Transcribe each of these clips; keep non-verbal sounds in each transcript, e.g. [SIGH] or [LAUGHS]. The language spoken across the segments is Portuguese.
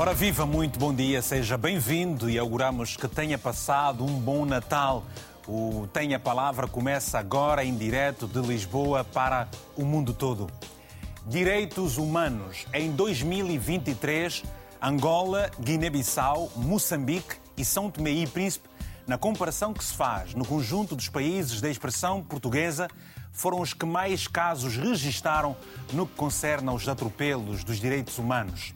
Ora viva, muito bom dia, seja bem-vindo e auguramos que tenha passado um bom Natal. O Tem a Palavra começa agora em direto de Lisboa para o mundo todo. Direitos humanos em 2023, Angola, Guiné-Bissau, Moçambique e São Tomé e Príncipe, na comparação que se faz no conjunto dos países da expressão portuguesa, foram os que mais casos registaram no que concerne aos atropelos dos direitos humanos.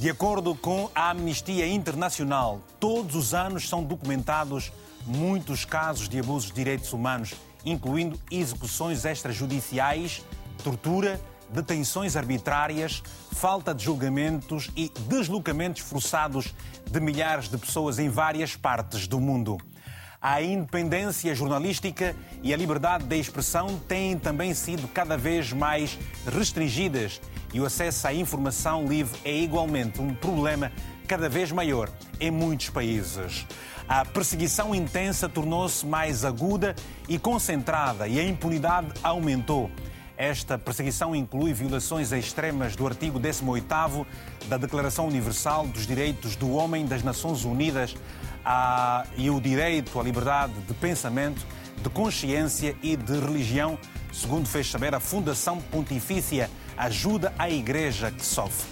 De acordo com a Amnistia Internacional, todos os anos são documentados muitos casos de abusos de direitos humanos, incluindo execuções extrajudiciais, tortura, detenções arbitrárias, falta de julgamentos e deslocamentos forçados de milhares de pessoas em várias partes do mundo. A independência jornalística e a liberdade de expressão têm também sido cada vez mais restringidas e o acesso à informação livre é igualmente um problema cada vez maior em muitos países. A perseguição intensa tornou-se mais aguda e concentrada e a impunidade aumentou. Esta perseguição inclui violações extremas do artigo 18 da Declaração Universal dos Direitos do Homem das Nações Unidas a... e o direito à liberdade de pensamento, de consciência e de religião, segundo fez saber a Fundação Pontifícia ajuda à igreja que sofre.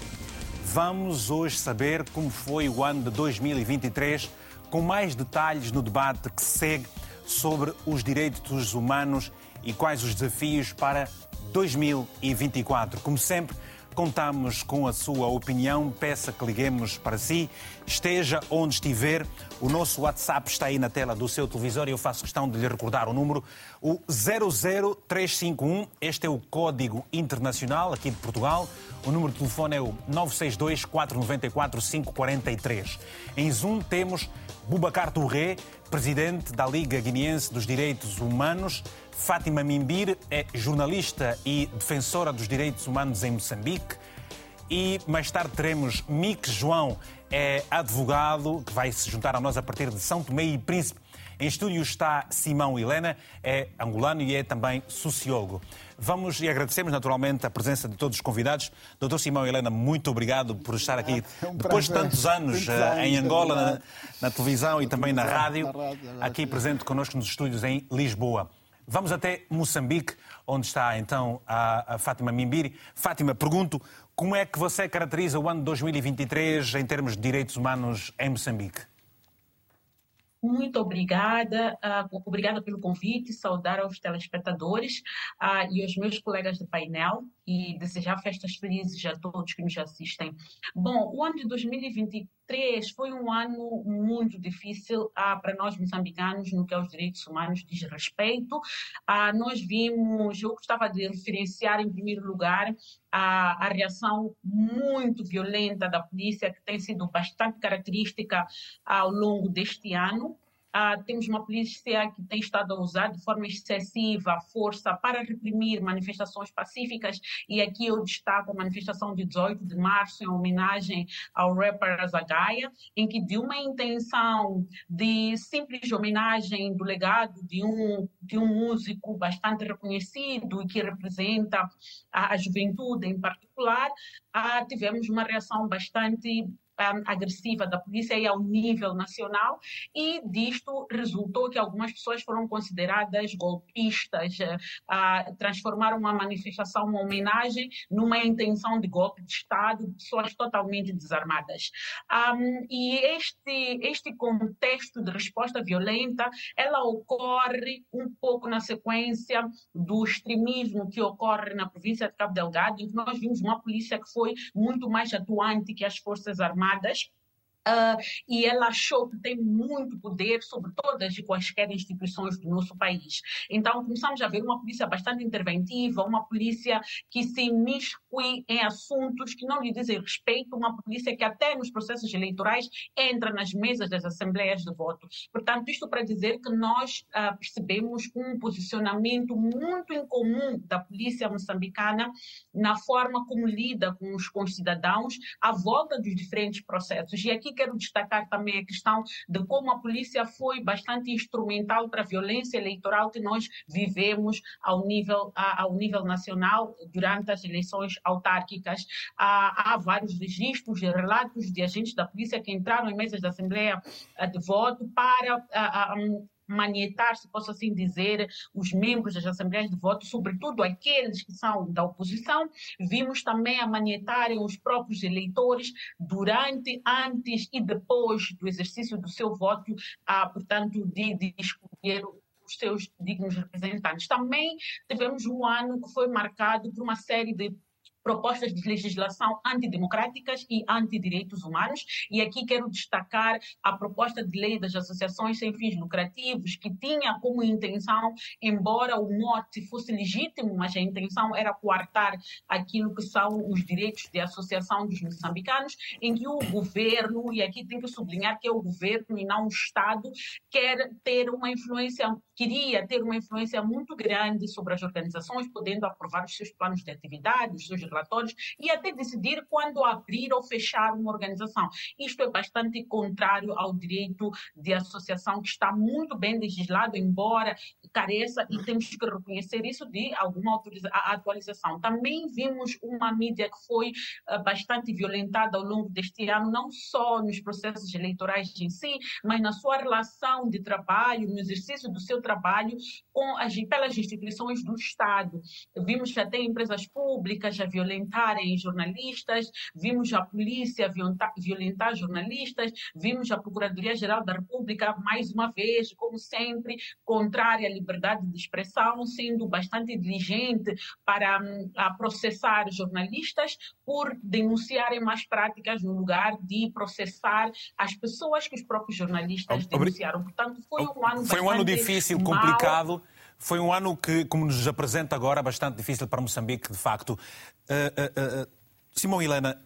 Vamos hoje saber como foi o ano de 2023, com mais detalhes no debate que segue sobre os direitos humanos e quais os desafios para 2024. Como sempre, Contamos com a sua opinião, peça que liguemos para si. Esteja onde estiver, o nosso WhatsApp está aí na tela do seu televisor e eu faço questão de lhe recordar o número, o 00351. Este é o código internacional aqui de Portugal. O número de telefone é o 962 494 543. Em Zoom temos Bubacar Touré, presidente da Liga Guineense dos Direitos Humanos. Fátima Mimbir é jornalista e defensora dos direitos humanos em Moçambique. E mais tarde teremos Mick João, é advogado que vai se juntar a nós a partir de São Tomé e Príncipe. Em estúdio está Simão Helena, é angolano e é também sociólogo. Vamos e agradecemos naturalmente a presença de todos os convidados. Doutor Simão Helena, muito obrigado por estar aqui é um depois de tantos anos, uh, em Angola, na, na, televisão e também na rádio, aqui presente connosco nos estúdios em Lisboa. Vamos até Moçambique, onde está então a, a Fátima Mimbiri. Fátima, pergunto como é que você caracteriza o ano de 2023 em termos de direitos humanos em Moçambique? Muito obrigada, uh, obrigada pelo convite, saudar aos telespectadores uh, e aos meus colegas do painel e desejar festas felizes a todos que nos assistem. Bom, o ano de 2023 foi um ano muito difícil uh, para nós moçambicanos no que aos direitos humanos diz respeito. nós vimos, eu gostava de referenciar em primeiro lugar a, a, reação muito violenta da polícia, que tem sido bastante característica ao longo deste ano. Uh, temos uma polícia que tem estado a usar de forma excessiva a força para reprimir manifestações pacíficas, e aqui eu destaco a manifestação de 18 de março, em homenagem ao rapper Azagaia, em que, de uma intenção de simples homenagem do legado de um, de um músico bastante reconhecido e que representa a, a juventude em particular, uh, tivemos uma reação bastante agressiva da polícia e ao nível nacional, e disto resultou que algumas pessoas foram consideradas golpistas, uh, transformaram uma manifestação, uma homenagem, numa intenção de golpe de Estado, pessoas totalmente desarmadas. Um, e este, este contexto de resposta violenta, ela ocorre um pouco na sequência do extremismo que ocorre na província de Cabo Delgado, em que nós vimos uma polícia que foi muito mais atuante que as Forças Armadas armadas Uh, e ela achou que tem muito poder sobre todas e quaisquer instituições do nosso país. Então, começamos a ver uma polícia bastante interventiva, uma polícia que se imiscui em assuntos que não lhe dizem respeito, uma polícia que até nos processos eleitorais entra nas mesas das assembleias de voto. Portanto, isto para dizer que nós uh, percebemos um posicionamento muito incomum da polícia moçambicana na forma como lida com os, com os cidadãos à volta dos diferentes processos. E aqui quero destacar também a questão de como a polícia foi bastante instrumental para a violência eleitoral que nós vivemos ao nível, ao nível nacional durante as eleições autárquicas. Há, há vários registros e relatos de agentes da polícia que entraram em mesas da Assembleia eh, de voto para manietar, se posso assim dizer, os membros das assembleias de voto, sobretudo aqueles que são da oposição. Vimos também a manietarem os próprios eleitores durante, antes e depois do exercício do seu voto, ah, portanto, de, de escolher os seus dignos representantes. Também tivemos um ano que foi marcado por uma série de propostas de legislação antidemocráticas e antidireitos humanos. E aqui quero destacar a proposta de lei das associações sem fins lucrativos, que tinha como intenção, embora o mote fosse legítimo, mas a intenção era coartar aquilo que são os direitos de associação dos moçambicanos, em que o governo, e aqui tem que sublinhar que é o governo e não o Estado, quer ter uma influência, queria ter uma influência muito grande sobre as organizações, podendo aprovar os seus planos de atividade, os seus e até decidir quando abrir ou fechar uma organização. Isto é bastante contrário ao direito de associação, que está muito bem legislado, embora careça, e temos que reconhecer isso, de alguma atualização. Também vimos uma mídia que foi eh, bastante violentada ao longo deste ano, não só nos processos eleitorais em si, mas na sua relação de trabalho, no exercício do seu trabalho com as, pelas instituições do Estado. Vimos até empresas públicas a violentarem jornalistas, vimos a polícia violentar, violentar jornalistas, vimos a Procuradoria-Geral da República, mais uma vez, como sempre, contrária à liberdade de expressão, sendo bastante diligente para um, processar jornalistas por denunciarem más práticas no lugar de processar as pessoas que os próprios jornalistas denunciaram. Portanto, foi um ano Foi um ano difícil, mal. Foi um ano que, como nos apresenta agora, bastante difícil para Moçambique, de facto. Uh, uh, uh, Simão Helena,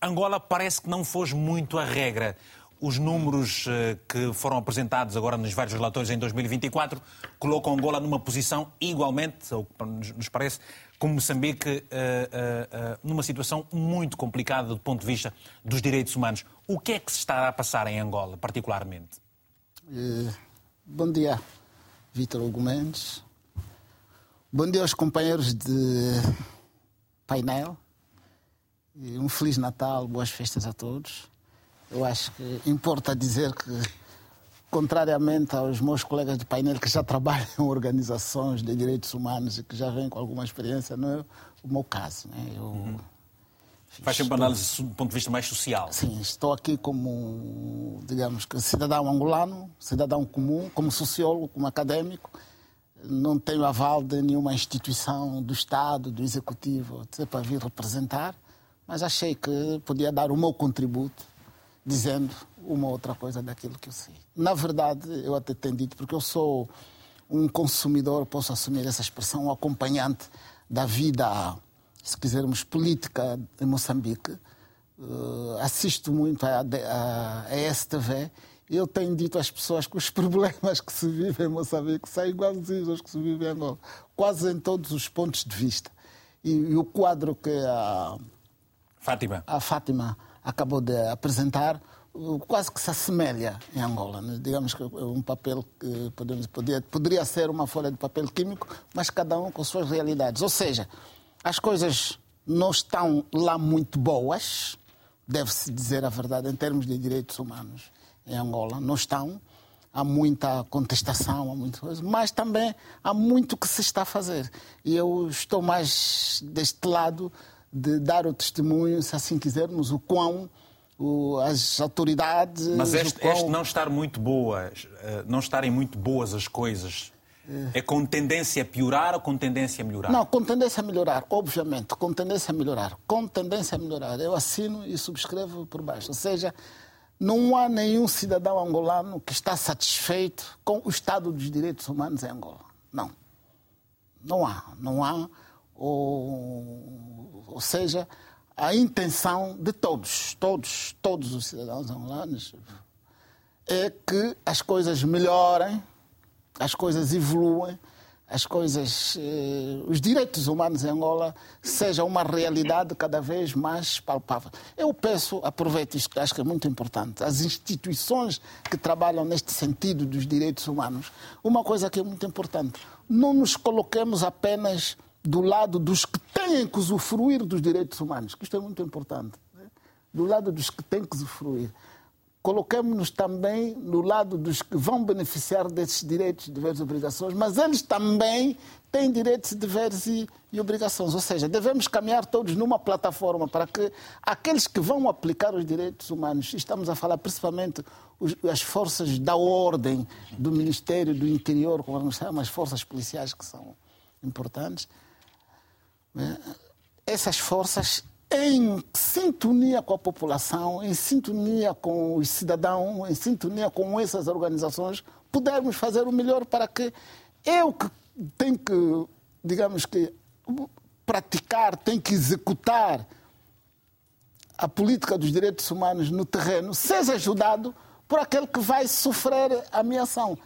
Angola parece que não foge muito a regra. Os números que foram apresentados agora nos vários relatórios em 2024 colocam Angola numa posição igualmente, ou nos parece, como Moçambique, numa situação muito complicada do ponto de vista dos direitos humanos. O que é que se está a passar em Angola, particularmente? bom dia. Vítor Hugo Mendes. Bom dia aos companheiros de painel. Um Feliz Natal, boas festas a todos. Eu acho que importa dizer que, contrariamente aos meus colegas de painel que já [LAUGHS] trabalham em organizações de direitos humanos e que já vêm com alguma experiência, não é o meu caso. Né? Eu, uhum. Faz sempre estou... análise do ponto de vista mais social. Sim, estou aqui como, digamos cidadão angolano, cidadão comum, como sociólogo, como académico. Não tenho aval de nenhuma instituição do Estado, do Executivo, para vir representar, mas achei que podia dar o meu contributo dizendo uma outra coisa daquilo que eu sei. Na verdade, eu até tenho dito, porque eu sou um consumidor, posso assumir essa expressão, um acompanhante da vida se quisermos, política em Moçambique. Uh, assisto muito à, STV e eu tenho dito às pessoas que os [LAUGHS] problemas que se vivem em Moçambique são igualzinhos aos que se vivem em Angola, quase em todos os pontos de vista. E, e o quadro que a Fátima. a Fátima acabou de apresentar quase que se assemelha em Angola. Né? Digamos que é um papel que podemos, poderia, poderia ser uma folha de papel químico, mas cada um com suas realidades. Ou seja, as coisas não estão lá muito boas, deve-se dizer a verdade, em termos de direitos humanos em Angola. Não estão. Há muita contestação, há muita coisa, mas também há muito que se está a fazer. E eu estou mais deste lado de dar o testemunho, se assim quisermos, o quão as autoridades. Mas este, quão... este não estar muito boas, eh, não estarem muito boas as coisas é com tendência a piorar ou com tendência a melhorar? Não, com tendência a melhorar, obviamente, com tendência a melhorar. Com tendência a melhorar. Eu assino e subscrevo por baixo. Ou seja, não há nenhum cidadão angolano que está satisfeito com o estado dos direitos humanos em Angola. Não. Não há. Não há. Ou, ou seja, a intenção de todos, todos, todos os cidadãos angolanos é que as coisas melhorem as coisas evoluem, as coisas, eh, os direitos humanos em Angola sejam uma realidade cada vez mais palpável. Eu peço, aproveito isto que acho que é muito importante, as instituições que trabalham neste sentido dos direitos humanos, uma coisa que é muito importante, não nos coloquemos apenas do lado dos que têm que usufruir dos direitos humanos, que isto é muito importante, né? do lado dos que têm que usufruir coloquemos-nos também no lado dos que vão beneficiar desses direitos, deveres e obrigações, mas eles também têm direitos, deveres e, e, obrigações. Ou seja, devemos caminhar todos numa plataforma para que aqueles que vão aplicar os direitos humanos, estamos a falar principalmente os, as forças da ordem do Ministério do Interior, como nós chamamos, as forças policiais que são importantes, né? essas forças em sintonia com a população, em sintonia com os cidadãos, em sintonia com essas organizações, pudermos fazer o melhor para que eu que tenho que, digamos que, praticar, tenho que executar a política dos direitos humanos no terreno, seja ajudado por aquele que vai sofrer a minha ação.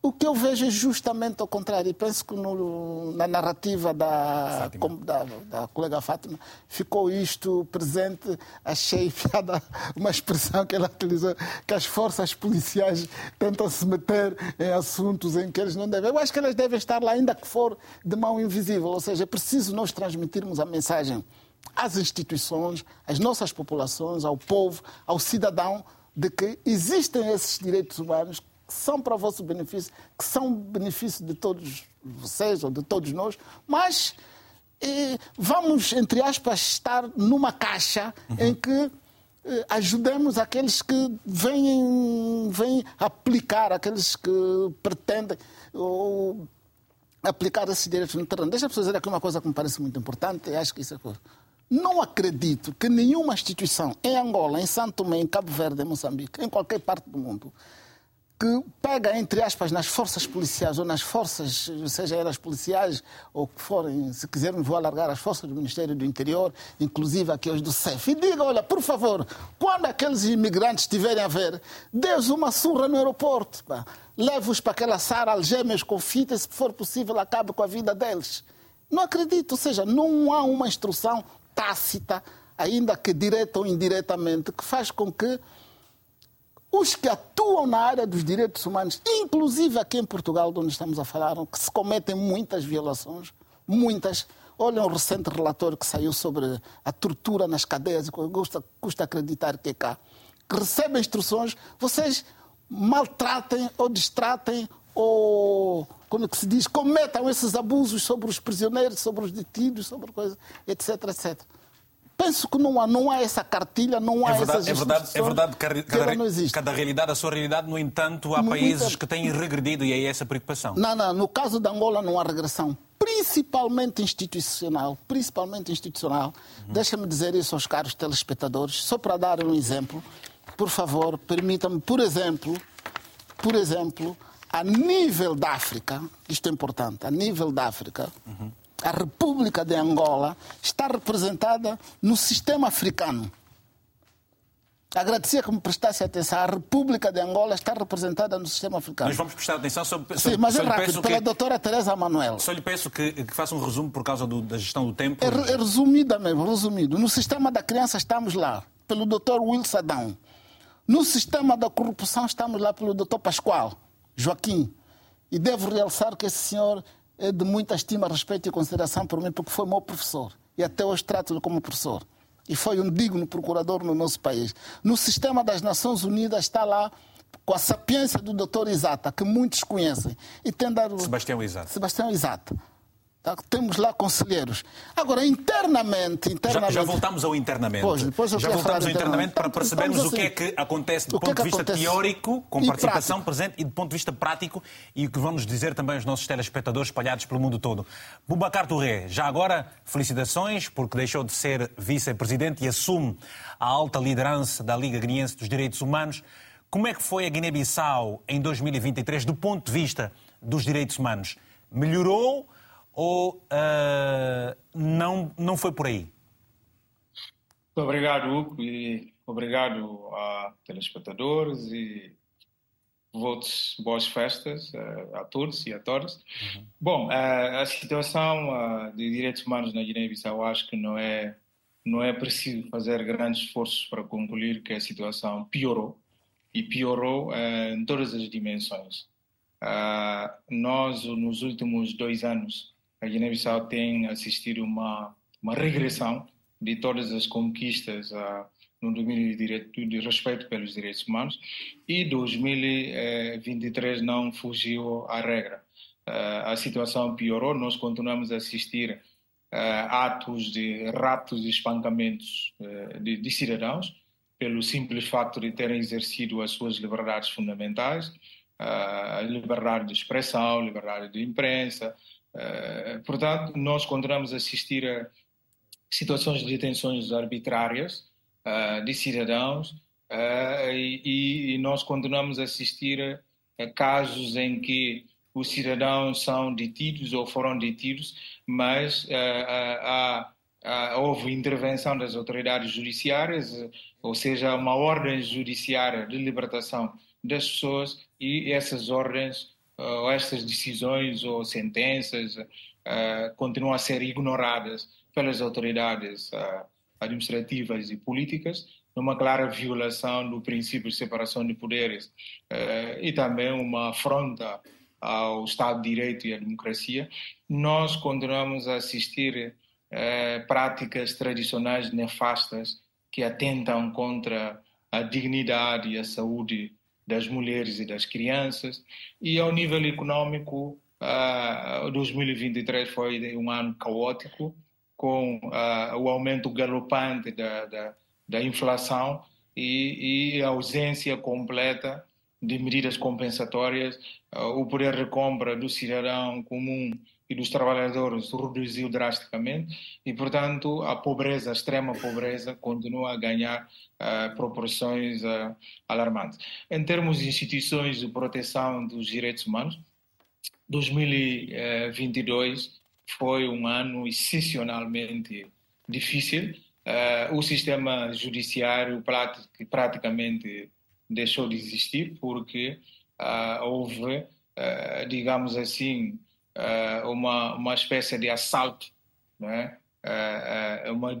O que eu vejo é justamente ao contrário. E penso que no, na narrativa da, da, da, colega Fátima ficou isto presente. Achei [LAUGHS] piada uma expressão que ela utilizou, que as forças policiais tentam se meter em assuntos em que eles não devem. Eu acho que elas devem estar lá, ainda que for de mão invisível. Ou seja, é preciso nós transmitirmos a mensagem às instituições, às nossas populações, ao povo, ao cidadão, de que existem esses direitos humanos que são para o vosso benefício, que são benefício de todos vocês ou de todos nós, mas eh, vamos, entre aspas, estar numa caixa uhum. em que eh, ajudemos aqueles que vêm, vêm aplicar, aqueles que pretendem ou, aplicar esses direitos no terreno. Deixa eu dizer aqui uma coisa que me parece muito importante, acho que isso é coisa. Não acredito que nenhuma instituição em Angola, em Santo Tomé, em Cabo Verde, em Moçambique, em qualquer parte do mundo, que pega, entre aspas, nas forças policiais ou nas forças, seja elas policiais ou que forem, se quisermos, vou alargar as forças do Ministério do Interior, inclusive aqui os do CEF, e diga, olha, por favor, quando aqueles imigrantes estiverem a ver, Deus uma surra no aeroporto, leve-os para aquela sala, algemas com fita, se for possível, acabe com a vida deles. Não acredito, ou seja, não há uma instrução tácita, ainda que direta ou indiretamente, que faz com que os que atuam na área dos direitos humanos, inclusive aqui em Portugal, onde estamos a falar, que se cometem muitas violações, muitas. Olhem o recente relatório que saiu sobre a tortura nas cadeias, custa, custa acreditar que é cá, que recebem instruções, vocês maltratem ou distratem ou, como é que se diz, cometam esses abusos sobre os prisioneiros, sobre os detidos, sobre coisas, etc, etc. Penso que não há, não há essa cartilha, não há é verdade, essas é verdade, é verdade que cada, cada, cada, realidade, a sua realidade, no entanto, há países que têm regredido e é essa preocupação. Não, não, no caso de Angola não há regressão, principalmente institucional, principalmente institucional. Uhum. Deixa-me dizer isso aos caros telespectadores, só para dar um exemplo. Por favor, permitam-me, por exemplo, por exemplo, a nível da África, isto é importante, a nível da África, uhum a República de Angola está representada no sistema africano. Agradecia que me prestasse atenção. A República de Angola está representada no sistema africano. Mas vamos prestar atenção sobre. Sim, mas é rápido, pela que... doutora Teresa Manuel. Só lhe peço que, que faça um resumo por causa do, da gestão do tempo. É, é resumida mesmo, resumido. No sistema da criança estamos lá, pelo doutor Wilson Adão. No sistema da corrupção estamos lá pelo doutor Pascoal Joaquim. E devo realçar que esse senhor é de muita estima, respeito e consideração por mim, porque foi meu professor. E até hoje trato-lhe como professor. E foi um digno procurador no nosso país. No sistema das Nações Unidas está lá com a sapiência do doutor Isata, que muitos conhecem. E tem dado... Sebastião Isata. Sebastião Isata. Tá? Temos lá conselheiros. Agora, internamente. internamente já, já voltamos ao internamente. Pois, depois já voltamos ao internamente para percebermos assim, o que é que acontece do ponto de vista acontece? teórico, com participação presente, e do ponto de vista prático, e o que vamos dizer também os nossos telespectadores espalhados pelo mundo todo. Bubacar Touré, já agora, felicitações, porque deixou de ser vice-presidente e assume a alta liderança da Liga Guineense dos Direitos Humanos. Como é que foi a Guiné-Bissau em 2023 do ponto de vista dos direitos humanos? Melhorou? Ou uh, não, não foi por aí? Muito obrigado, Hugo, e obrigado a telespectadores e votos, boas festas uh, a todos e a todas. Uhum. Bom, uh, a situação uh, de direitos humanos na Guiné-Bissau acho que não é não é preciso fazer grandes esforços para concluir que a situação piorou e piorou em todas as dimensões. nós, nos últimos dois anos, a Guiné-Bissau tem assistido uma uma regressão de todas as conquistas no domínio de, direito, de respeito pelos direitos humanos e 2023 não fugiu à regra. Uh, a situação piorou, nós continuamos a assistir uh, atos de raptos e espancamentos uh, de, de, cidadãos pelo simples facto de terem exercido as suas liberdades fundamentais, a liberdade de expressão, liberdade de imprensa. Portanto, nós continuamos a assistir a situações de detenções arbitrárias uh, de cidadãos uh, e, e, nós continuamos a assistir a, casos em que os cidadãos são detidos ou foram detidos, mas uh, houve intervenção das autoridades judiciárias, ou seja, uma ordem judiciária de libertação das pessoas e essas ordens ou essas decisões ou sentenças continuam a ser ignoradas pelas autoridades uh, administrativas e políticas, numa clara violação do princípio de separação de poderes uh, e também uma afronta ao Estado de Direito e à democracia, nós continuamos a assistir uh, práticas tradicionais nefastas que atentam contra a dignidade e a saúde das mulheres e das crianças. E ao nível econômico, uh, 2023 foi um ano caótico, com uh, o aumento galopante da, da, da inflação e, e, a ausência completa de medidas compensatórias, uh, o poder de compra do cidadão comum e dos trabalhadores reduziu drasticamente e, portanto, a pobreza, a extrema pobreza, continua a ganhar uh, proporções uh, alarmantes. Em termos de instituições de proteção dos direitos humanos, 2022 foi um ano excepcionalmente difícil. Uh, o sistema judiciário praticamente deixou de existir porque houve, digamos assim, uma, uma espécie de assalto, né? uma,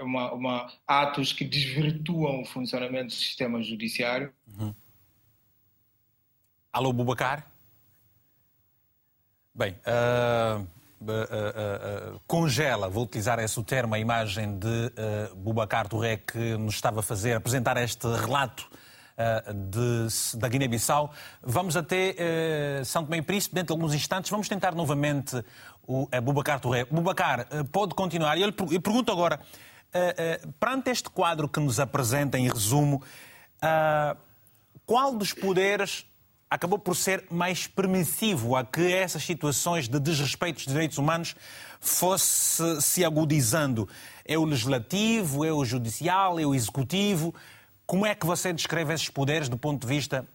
uma, uma, atos que desvirtuam o funcionamento do sistema judiciário. Uhum. Alô, Bubacar? Bem, uh, uh, uh, congela, vou utilizar esse termo, a imagem de uh, Bubacar Touré que nos estava a fazer, apresentar este relato de, da Guiné-Bissau. Vamos até São Tomé e Príncipe, dentro de alguns instantes. Vamos tentar novamente o Bubacar Touré. Bubacar, pode continuar. Eu, lhe, pergunto agora, perante este quadro que nos apresenta em resumo, qual dos poderes acabou por ser mais permissivo a que essas situações de desrespeito dos direitos humanos fosse se agudizando. É o legislativo, é o judicial, é o executivo. Como é que você descreve esses poderes do ponto de vista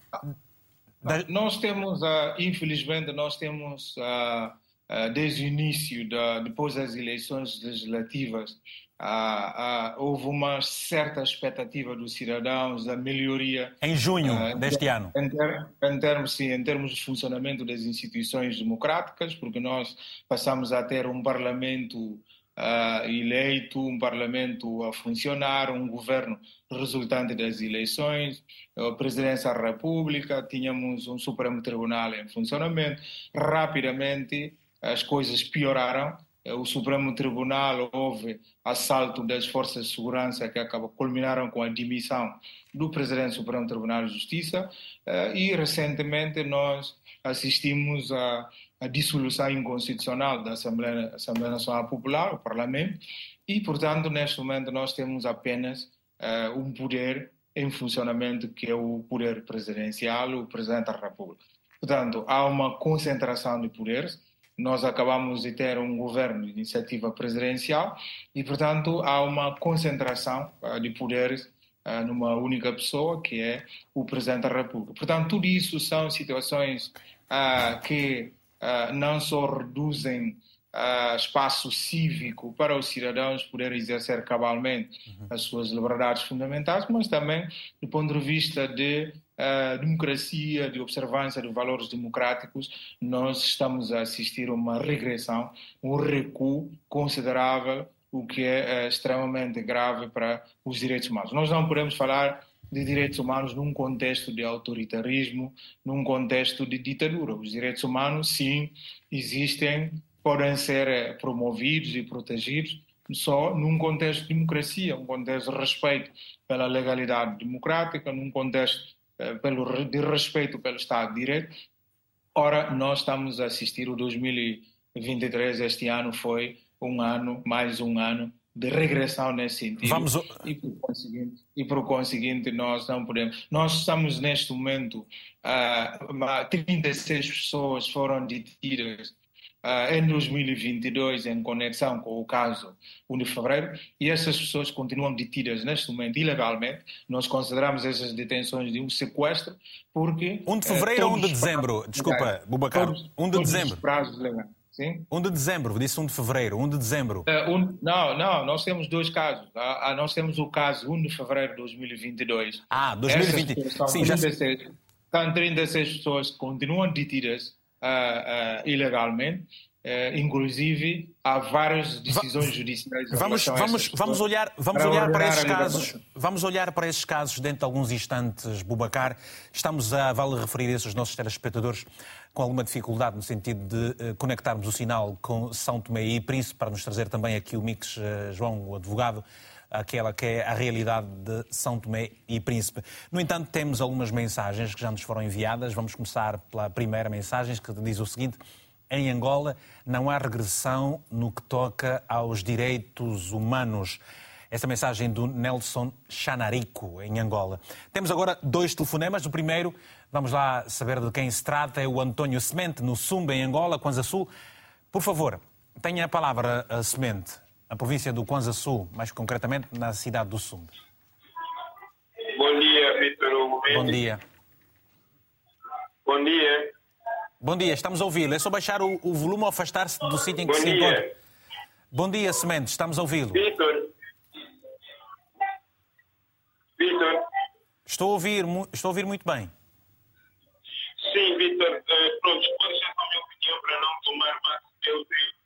da... Nós temos, uh, infelizmente, nós temos, uh, uh, desde o início, depois das eleições legislativas, ah, ah, houve uma certa expectativa dos cidadãos da melhoria. Em junho ah, deste ano. Em, termos, sim, em termos de funcionamento das instituições democráticas, porque nós passamos a ter um parlamento ah, eleito, um parlamento a funcionar, um governo resultante das eleições, a presidência da República, tínhamos um Supremo Tribunal em funcionamento. Rapidamente as coisas pioraram é, o Supremo Tribunal houve assalto das forças de segurança que acabou, culminaram com a demissão do presidente do Supremo Tribunal de Justiça é, e recentemente nós assistimos à, à dissolução inconstitucional da Assembleia, Assembleia, Nacional Popular, o Parlamento, e portanto neste momento nós temos apenas uh, um poder em funcionamento que é o poder presidencial, o Presidente da República. Portanto, há uma concentração de poderes, nós acabamos de ter um governo de iniciativa presidencial e, portanto, há uma concentração uh, de poderes uh, numa única pessoa, que é o Presidente da República. Portanto, tudo isso são situações uh, que não só reduzem espaço cívico para os cidadãos poderem exercer cabalmente uhum. as suas liberdades fundamentais, mas também do ponto de vista de uh, democracia, de observância de valores democráticos, nós estamos a assistir a uma regressão, um recuo considerável, o que é uh, extremamente grave para os direitos humanos. Nós não podemos falar de direitos humanos num contexto de autoritarismo, num contexto de ditadura. Os direitos humanos, sim, existem, podem ser eh, promovidos e protegidos só num contexto de democracia, um contexto de respeito pela legalidade democrática, num contexto eh, pelo, de respeito pelo Estado de Direito. Ora, nós estamos a assistir o 2023, este ano foi um ano, mais um ano de regressão nesse sentido. Vamos... E, por conseguinte, e por conseguinte, nós não podemos. Nós estamos neste momento, uh, 36 pessoas foram detidas uh, em 2022 em conexão com o caso 1 de fevereiro e essas pessoas continuam detidas neste momento ilegalmente. Nós consideramos essas detenções de um sequestro porque. 1 de fevereiro uh, ou 1 de dezembro? Desculpa, Bubacar. 1 de dezembro. Prazos legais. Sim? 1 de dezembro, disse 1 de fevereiro, 1 de dezembro. Uh, um, não, não, nós temos dois casos. Ah, ah, nós temos o caso 1 de fevereiro de 2022. Ah, 2020. Sim, 36, já... São 36 pessoas que continuam detidas uh, uh, ilegalmente. Uh, inclusive há várias decisões judiciais vamos vamos vamos olhar vamos para olhar para esses casos vamos olhar para esses casos dentro de alguns instantes Bubacar estamos a vale referir esses nossos telespectadores com alguma dificuldade no sentido de uh, conectarmos o sinal com São Tomé e Príncipe, para nos trazer também aqui o Mix uh, João, o advogado, aquela que é a realidade de São Tomé e Príncipe. No entanto, temos algumas mensagens que já nos foram enviadas. Vamos começar pela primeira mensagem, que diz o seguinte. Em Angola não há regressão no que toca aos direitos humanos. Essa mensagem do Nelson Chanarico, em Angola. Temos agora dois telefonemas. O primeiro, vamos lá saber de quem se trata, é o António Semente, no Sumba, em Angola, Kwanza Sul. Por favor, tenha a palavra, a Semente, a província do Kwanza Sul, mais concretamente na cidade do Sumba. Bom dia, Vitor. Bom dia. Bom dia. Bom dia, estamos a ouvi-lo. É só baixar o, o volume ou afastar-se do sítio em que Bom se dia. encontra. Bom dia, Semente, estamos a ouvi-lo. Vitor, Vitor. Estou a ouvir, estou a ouvir muito bem. Sim, Vitor. Uh, pronto, pode ser a minha opinião para não tomar mais teu tempo.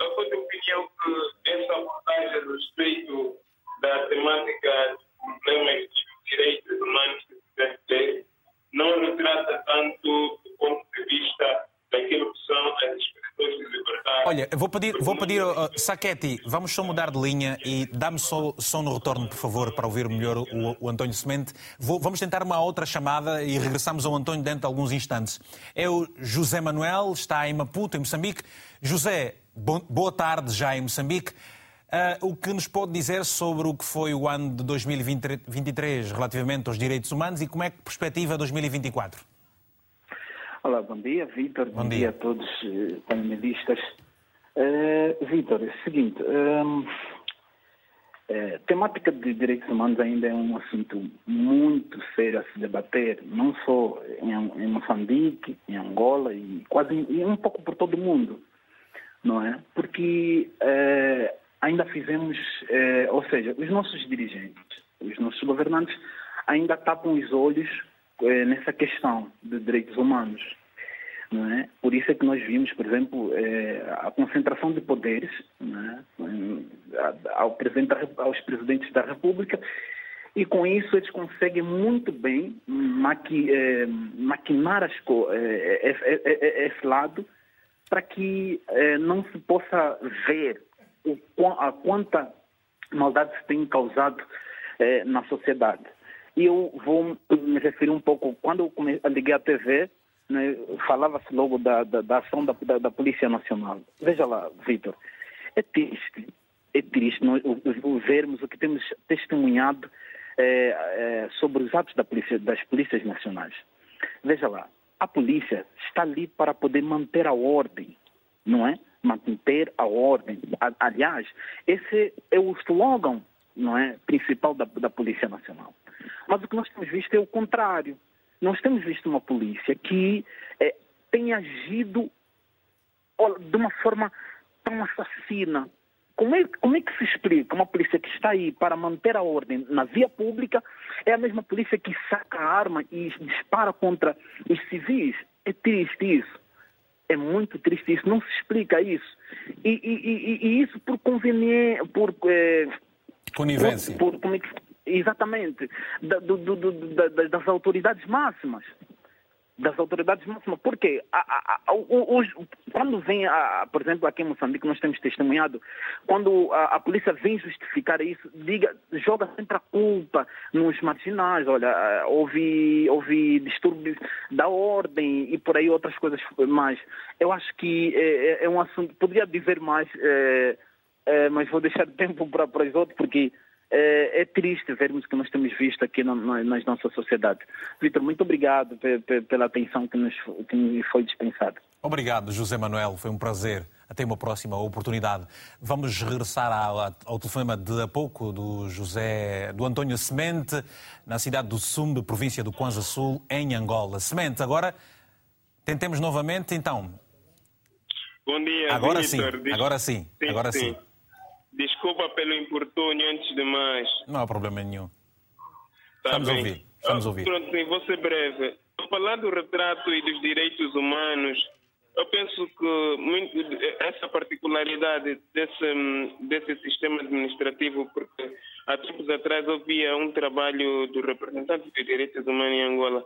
Eu sou de opinião que essa abordagem a respeito da temática dos problemas de direitos humanos que se deve ter não retrata tanto ponto de vista daquilo que são as expressões de liberdade. Olha, vou pedir, vou pedir uh, Saquetti, vamos só mudar de linha e dá-me só, só no retorno, por favor, para ouvir melhor o, o António Semente. Vou, vamos tentar uma outra chamada e regressamos ao António dentro de alguns instantes. É o José Manuel, está em Maputo, em Moçambique. José, bo, boa tarde já em Moçambique. Uh, o que nos pode dizer sobre o que foi o ano de 2023 relativamente aos direitos humanos e como é que perspectiva 2024? Olá, bom dia, Vitor. Bom, bom, dia. a todos os uh, panelistas. Uh, Vitor, é o seguinte, um, uh, temática de direitos humanos ainda é um assunto muito sério a se debater, não só em, em Moçambique, em Angola e quase e um pouco por todo o mundo, não é? Porque ainda fizemos, ou seja, os nossos dirigentes, os nossos governantes ainda tapam os olhos é, nessa questão de direitos humanos. É? Por isso é que nós vimos, por exemplo, é, a concentração de poderes é? ao presidente, aos presidentes da República e com isso eles conseguem muito bem maqui, é, maquinar as, é, esse lado para que não se possa ver o, a quanta maldade se tem causado na sociedade. Eu vou me referir um pouco, quando eu liguei a TV, né, falava-se logo da, da, da ação da, da, da, Polícia Nacional. Veja lá, Vitor, é triste, é triste nós, vermos o que temos testemunhado é, é, sobre os atos da polícia, das polícias nacionais. Veja lá, a polícia está ali para poder manter a ordem, não é? Manter a ordem. Aliás, esse é o slogan não é, principal da, da Polícia Nacional. Mas o que nós temos visto é o contrário. Nós temos visto uma polícia que é, tem agido de uma forma tão assassina, como é, como é que se explica uma polícia que está aí para manter a ordem na via pública é a mesma polícia que saca a arma e dispara contra os civis? É triste isso. É muito triste isso. Não se explica isso. E, e, e, e isso por conveniência, por... É, Conivência. Por, por, é exatamente. Da, do, do, do, das autoridades máximas das autoridades máximas. Porque a, a, a, os, quando vem, por exemplo, aqui em Moçambique, nós temos testemunhado, quando a, polícia vem justificar isso, diga, joga sempre a culpa nos marginais. Olha, houve, houve distúrbios da ordem e por aí outras coisas mais. Eu acho que é, é, é um assunto, poderia dizer mais, é, é, mas vou deixar [LAUGHS] tempo para, para os outros, porque é, é, triste vermos o que nós temos visto aqui na, na, na nossa sociedade. Vitor, muito obrigado pela atenção que nos, que nos foi dispensada. Obrigado, José Manuel. Foi um prazer. Até uma próxima oportunidade. Vamos regressar ao, ao telefonema de há pouco do José, do António Semente, na cidade do Sumbe, província do Kwanza Sul, em Angola. Semente, agora tentemos novamente, então. Bom dia, agora Victor. sim, agora sim, sim agora sim. sim. Desculpa pelo importúnio antes de mais. Não há problema nenhum. Tá Estamos bem. a ouvir. Estamos a ouvir. Pronto, sim, vou ser breve. Ao falar do retrato e dos direitos humanos, eu penso que muito, essa particularidade desse, desse sistema administrativo, porque há tempos atrás havia um trabalho do representante dos direitos humanos em Angola,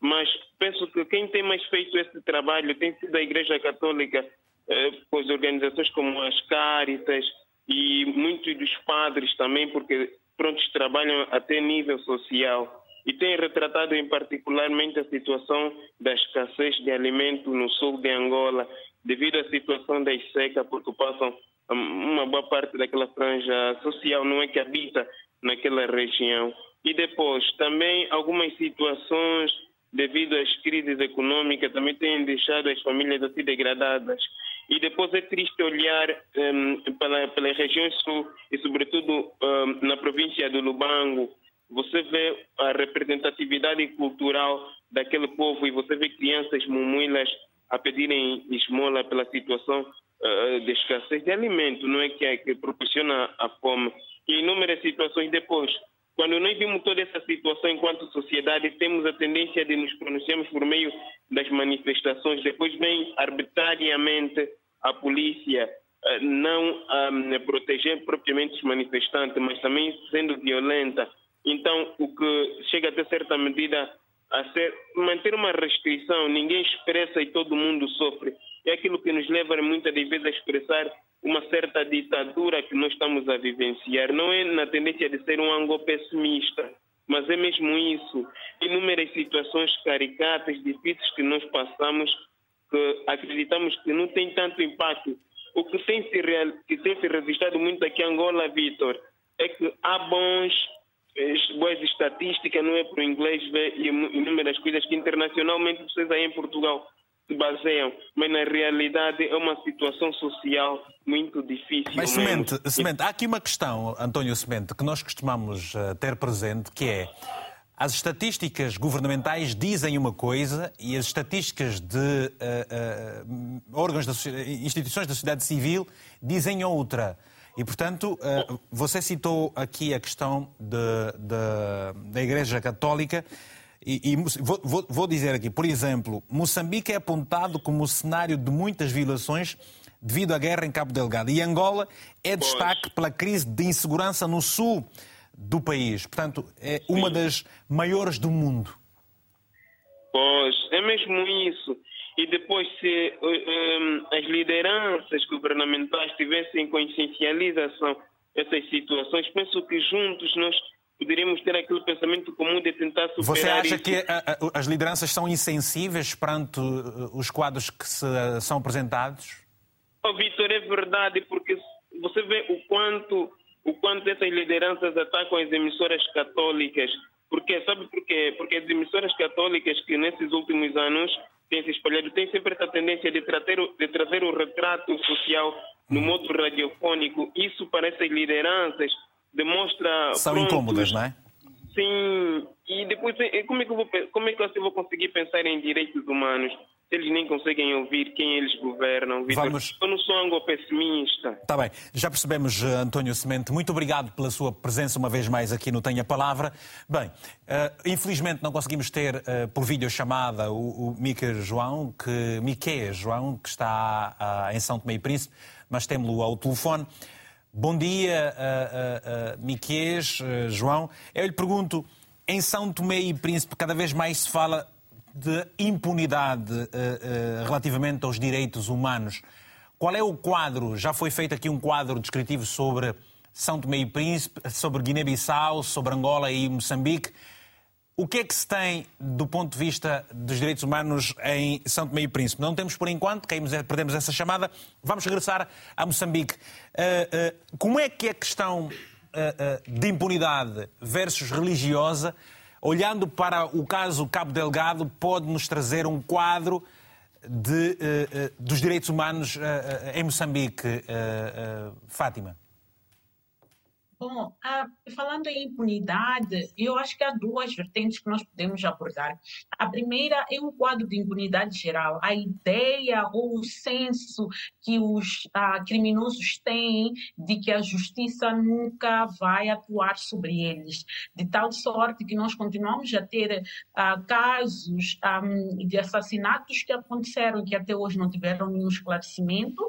mas penso que quem tem mais feito esse trabalho tem sido a Igreja Católica, eh, pois organizações como as Caritas, e muitos dos padres também, porque prontos trabalham até nível social e têm retratado em particularmente a situação da escassez de alimento no sul de Angola, devido à situação da seca, porque passam hum, uma boa parte daquela franja social não é que habita naquela região. E depois, também algumas situações devido às crises econômicas também têm deixado as famílias assim degradadas. E depois é triste olhar um, pela, pelas regiões sul e, sobretudo, um, na província do Lubango. Você vê a representatividade cultural daquele povo e você vê crianças mumuilas a pedirem esmola pela situação uh, de escassez de alimento, não é que, é, que proporciona a fome. E inúmeras situações depois. Quando nós vimos toda essa situação enquanto sociedade, temos a tendência de nos pronunciarmos por meio das manifestações, depois vem arbitrariamente a polícia eh, não um, proteger propriamente os manifestantes, mas também sendo violenta. Então, o que chega até certa medida a ser manter uma restrição, ninguém expressa e todo mundo sofre. É aquilo que nos leva muitas vezes a expressar uma certa ditadura que nós estamos a vivenciar. Não é na tendência de ser um ângulo pessimista, mas é mesmo isso. Inúmeras situações caricatas, difíceis que nós passamos que acreditamos que não tem tanto impacto. O que tem se, real, que tem se registrado muito aqui em Angola, Vitor, é que há bons, eh, boas estatísticas, não é para o inglês ver inúmeras coisas que internacionalmente vocês aí em Portugal se baseiam, mas na realidade é uma situação social muito difícil. Mas, Semente, Semente, há aqui uma questão, António Semente, que nós costumamos eh, ter presente, que é as estatísticas governamentais dizem uma coisa e as estatísticas de uh, uh, órgãos, da, instituições da sociedade civil dizem outra. E, portanto, uh, você citou aqui a questão de, de, da Igreja Católica. E, e vou, vou, dizer aqui, por exemplo, Moçambique é apontado como o cenário de muitas violações devido à guerra em Cabo Delgado. E Angola é destaque pela crise de insegurança no sul do país. Portanto, é uma das maiores do mundo. Pois, é mesmo isso. E depois, se um, as lideranças governamentais tivessem consciencialização dessas situações, penso que juntos nós poderíamos ter aquele pensamento comum de tentar superar Você acha isso. que a, a, as lideranças são insensíveis perante os quadros que se, são apresentados? Oh, Vitor, é verdade, porque você vê o quanto o quanto essas lideranças atacam as emissoras católicas. Porque, sabe por quê? Porque as emissoras católicas que nesses últimos anos têm se espalhado têm sempre essa tendência de trazer, de trazer o retrato social no uhum. modo radiofônico. Isso para essas lideranças demonstra... São prontos, incômodas, não é? Sim. E depois, como é, que eu vou, como é que eu vou conseguir pensar em direitos humanos? eles nem conseguem ouvir quem eles governam. Vitor, Vamos... Eu não sou anglo-pessimista. Está bem, já percebemos, eh, António Semente. Muito obrigado pela sua presença uma vez mais aqui no Tenha Palavra. Bem, uh, infelizmente não conseguimos ter uh, por videochamada o, o Miquel João, que, Miquel João, que está uh, em São Tomé e Príncipe, mas temos-lo ao telefone. Bom dia, uh, uh, uh, João. Eu lhe pergunto, em São Tomé e Príncipe cada vez mais se fala de impunidade relativamente aos direitos humanos. Qual é o quadro? Já foi feito aqui um quadro descritivo sobre São Tomé e Príncipe, sobre Guiné-Bissau, sobre Angola e Moçambique. O que é que se tem do ponto de vista dos direitos humanos em São Tomé e Príncipe? Não temos por enquanto, caímos, perdemos essa chamada. Vamos regressar a Moçambique. Uh, uh, como é que a questão uh, de impunidade versus religiosa, olhando para o caso Cabo Delgado, pode nos trazer um quadro de, dos direitos humanos em Moçambique, Fátima? Bom, ah, falando em impunidade, eu acho que há duas vertentes que nós podemos abordar. A primeira é um quadro de impunidade geral, a ideia ou o senso que os ah, criminosos têm de que a justiça nunca vai atuar sobre eles, de tal sorte que nós continuamos a ter ah, casos de assassinatos que aconteceram que até hoje não tiveram nenhum esclarecimento.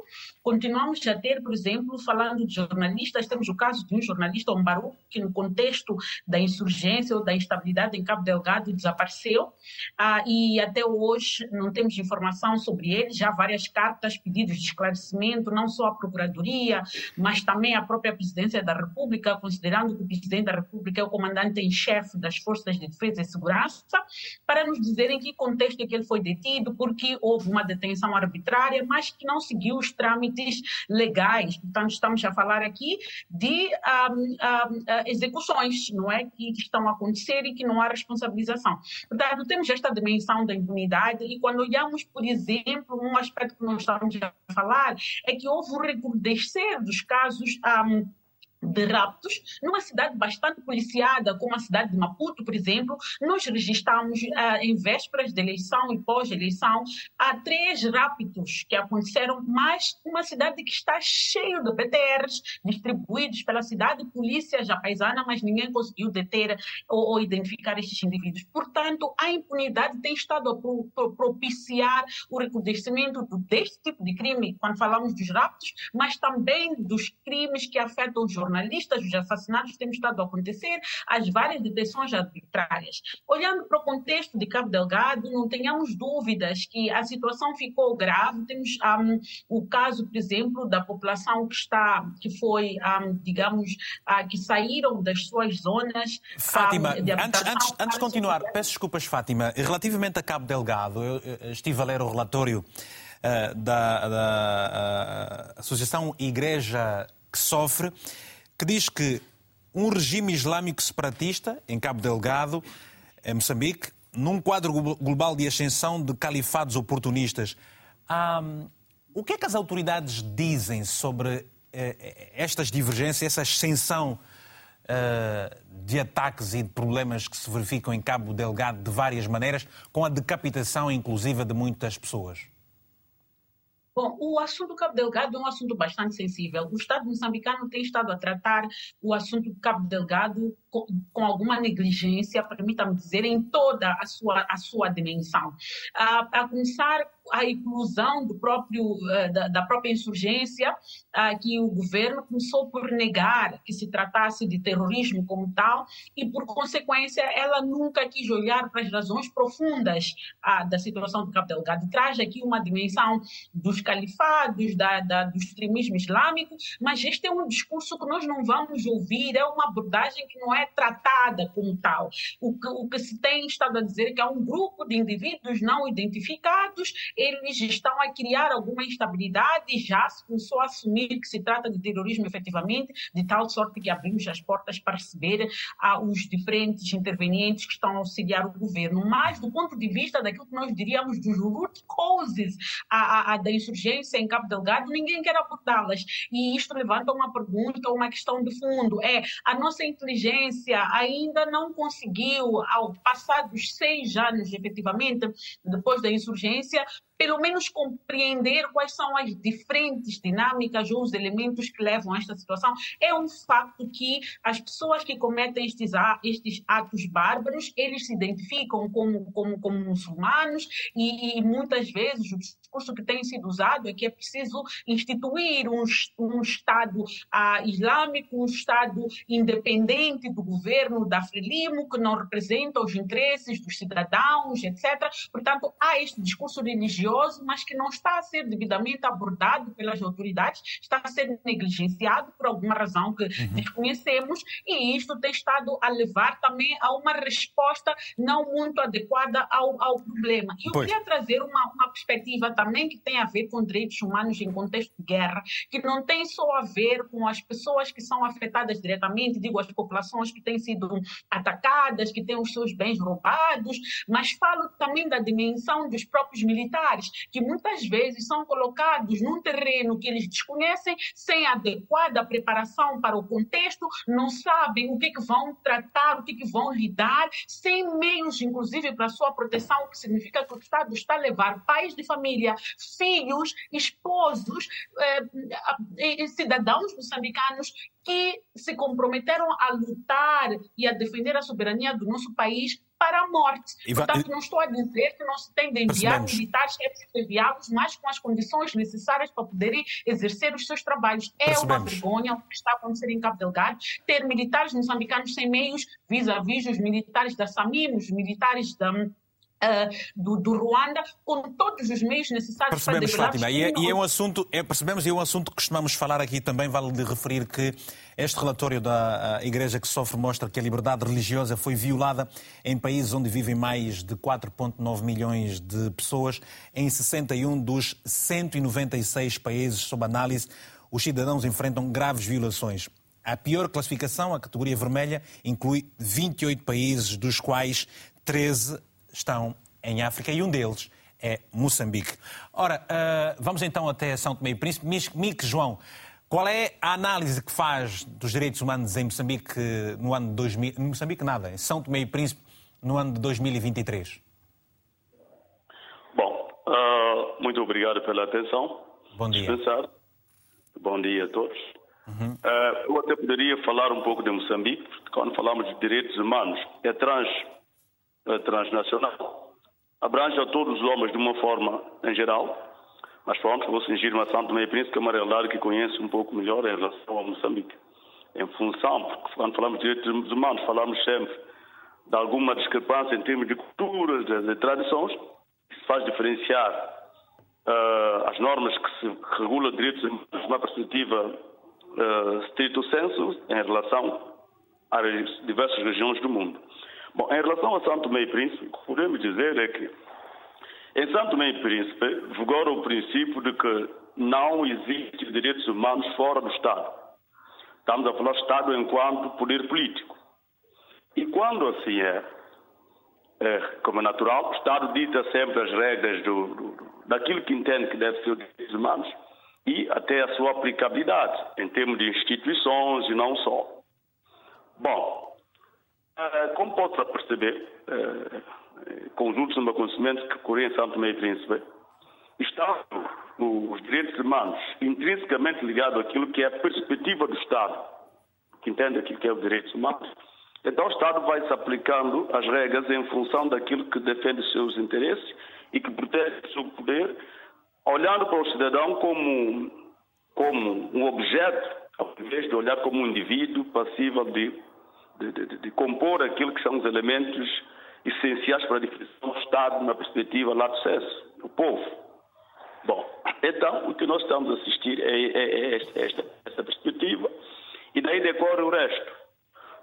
Continuamos a ter, por exemplo, falando de jornalistas, temos o caso de um jornalista jornalista Ombaru, que no contexto da insurgência ou da instabilidade em Cabo Delgado desapareceu ah, e até hoje não temos informação sobre ele, já várias cartas, pedidos de esclarecimento, não só à Procuradoria, mas também à própria Presidência da República, considerando que o Presidente da República é o comandante em chefe das Forças de Defesa e Segurança, para nos dizerem que contexto é que ele foi detido, porque houve uma detenção arbitrária, mas que não seguiu os trâmites legais. Portanto, estamos a falar aqui de ah, execuções, não é? Que, estão a acontecer e que não há responsabilização. Portanto, temos esta dimensão da impunidade e quando olhamos, por exemplo, um aspecto que nós estamos a falar é que houve um recrudescer dos casos um, de raptos, numa cidade bastante policiada, como a cidade de Maputo, por exemplo, nós registramos uh, em vésperas de eleição e pós-eleição há três raptos que aconteceram, mas uma cidade que está cheia de PTRs distribuídos pela cidade, polícia já paisana, mas ninguém conseguiu deter ou, ou identificar estes indivíduos. Portanto, a impunidade tem estado a pro, pro, propiciar o recrudescimento deste tipo de crime, quando falamos dos raptos, mas também dos crimes que afetam os jornalistas jornalistas, os assassinatos que têm estado a acontecer, as várias detenções arbitrárias. Olhando para o contexto de Cabo Delgado, não tenhamos dúvidas que a situação ficou grave. Temos um, o caso, por exemplo, da população que está, que foi, um, digamos, uh, que saíram das suas zonas. Fátima, um, de antes, antes, antes de continuar, peço desculpas, Fátima. Relativamente a Cabo Delgado, eu, eu estive a ler o relatório uh, da, da uh, Associação Igreja que Sofre que diz que um regime islâmico separatista em Cabo Delgado, em Moçambique, num quadro global de ascensão de califados oportunistas. Um, o que é que as autoridades dizem sobre eh, estas divergências, essa ascensão uh, de ataques e de problemas que se verificam em Cabo Delgado de várias maneiras, com a decapitação inclusiva de muitas pessoas? Bom, o assunto do Cabo Delgado é um assunto bastante sensível. O Estado moçambicano tem estado a tratar o assunto do Cabo Delgado com, alguma negligência, permita-me dizer, em toda a sua, a sua dimensão. A, a começar a inclusão do próprio, eh, da, da própria insurgência, ah, que o governo começou por negar que se tratasse de terrorismo como tal, e por consequência ela nunca quis olhar para as razões profundas ah, da situação do Cabo Delgado. Traz aqui uma dimensão dos califados, da, da, do extremismo islâmico, mas este é um discurso que nós não vamos ouvir, é uma abordagem que não é tratada como tal. O que, o que se tem estado a dizer é que há um grupo de indivíduos não identificados eles estão a criar alguma instabilidade e já se começou a assumir que se trata de terrorismo efetivamente, de tal sorte que abrimos as portas para receber ah, os diferentes intervenientes que estão a auxiliar o governo. Mas, do ponto de vista daquilo que nós diríamos dos root causes a, a, a da insurgência em Cabo Delgado, ninguém quer abordá-las. E isto levanta uma pergunta, uma questão de fundo. É, a nossa inteligência ainda não conseguiu, ao passar dos seis anos, efetivamente, depois da insurgência, pelo menos compreender quais são as diferentes dinâmicas ou os elementos que levam a esta situação. É um facto que as pessoas que cometem estes, estes atos bárbaros, eles se identificam como, como, como muçulmanos e, e muitas vezes o discurso que tem sido usado é que é preciso instituir um, um Estado ah, islâmico, um Estado independente do governo da Frelimo, que não representa os interesses dos cidadãos, etc. Portanto, há este discurso religioso, mas que não está a ser devidamente abordado pelas autoridades, está a ser negligenciado por alguma razão que uhum. desconhecemos, e isto tem estado a levar também a uma resposta não muito adequada ao, ao problema. E eu pois. queria trazer uma, uma perspectiva também que tem a ver com direitos humanos em contexto de guerra, que não tem só a ver com as pessoas que são afetadas diretamente, digo, as populações que têm sido atacadas, que têm os seus bens roubados, mas falo também da dimensão dos próprios militares, que muitas vezes são colocados num terreno que eles desconhecem, sem adequada preparação para o contexto, não sabem o que, que vão tratar, o que, que vão lidar, sem meios, inclusive, para a sua proteção, o que significa que o Estado está a levar pais de família, filhos, esposos, eh, cidadãos moçambicanos que se comprometeram a lutar e a defender a soberania do nosso país para a morte. Portanto, não estou a dizer que não se tem de enviar militares que é enviados, mas com as condições necessárias para poderem exercer os seus trabalhos. É uma vergonha o que está a acontecer em Cabo Delgado, ter militares moçambicanos sem meios vis-à-vis -vis os militares da SAMIM, os militares da uh, do, do, Ruanda com todos os meios necessários percebemos, para Fátima, e é, e é um assunto, é, percebemos, e é um assunto que costumamos falar aqui também, vale de referir que este relatório da Igreja que sofre mostra que a liberdade religiosa foi violada em países onde vivem mais de 4,9 milhões de pessoas. Em 61 dos 196 países sob análise, os cidadãos enfrentam graves violações. A pior classificação, a categoria vermelha, inclui 28 países, dos quais 13 estão em África e um deles é Moçambique. Ora, uh, vamos então até São Tomé e Príncipe. Mique João, qual é a análise que faz dos direitos humanos em Moçambique no ano de 2000? Em Moçambique nada, em São Tomé e Príncipe no ano de 2023? Bom, uh, muito obrigado pela atenção. Bom dia. Dispensar. Bom dia a todos. Uhum. Uh, eu até poderia falar um pouco de Moçambique, quando falamos de direitos humanos, é trans transnacional. Abrange a todos os homens de uma forma em geral, mas pronto, vou cingir-me a Santo Meio Príncipe, que é uma realidade que conheço um pouco melhor em relação a Moçambique. Em função, porque quando falamos de direitos humanos, falamos sempre de alguma discrepância em termos de culturas, de, de tradições, isso faz diferenciar uh, as normas que se que regulam direitos humanos de uma perspectiva uh, stricto sensu em relação às diversas regiões do mundo. Bom, em relação a Santo Meio Príncipe, o que podemos dizer é que em Santo Meio Príncipe vigora o princípio de que não existe direitos humanos fora do Estado. Estamos a falar do Estado enquanto poder político. E quando assim é, é como é natural, o Estado dita sempre as regras do, do, daquilo que entende que deve ser os direitos humanos e até a sua aplicabilidade em termos de instituições e não só. Bom, como pode-se perceber, uh, com os últimos acontecimentos que ocorreram em Santo Meio Príncipe, estão os direitos humanos intrinsecamente ligados àquilo que é a perspectiva do Estado, que entende aquilo que é os direitos humanos. Então o Estado vai se aplicando as regras em função daquilo que defende os seus interesses e que protege o seu poder, olhando para o cidadão como, como um objeto, ao invés de olhar como um indivíduo passível de de, de, de, compor aquilo que são os elementos essenciais para a definição do Estado na perspectiva lá do sucesso, o povo. Bom, então o que nós estamos a assistir é, é, é esta, esta perspectiva e daí decorre o resto.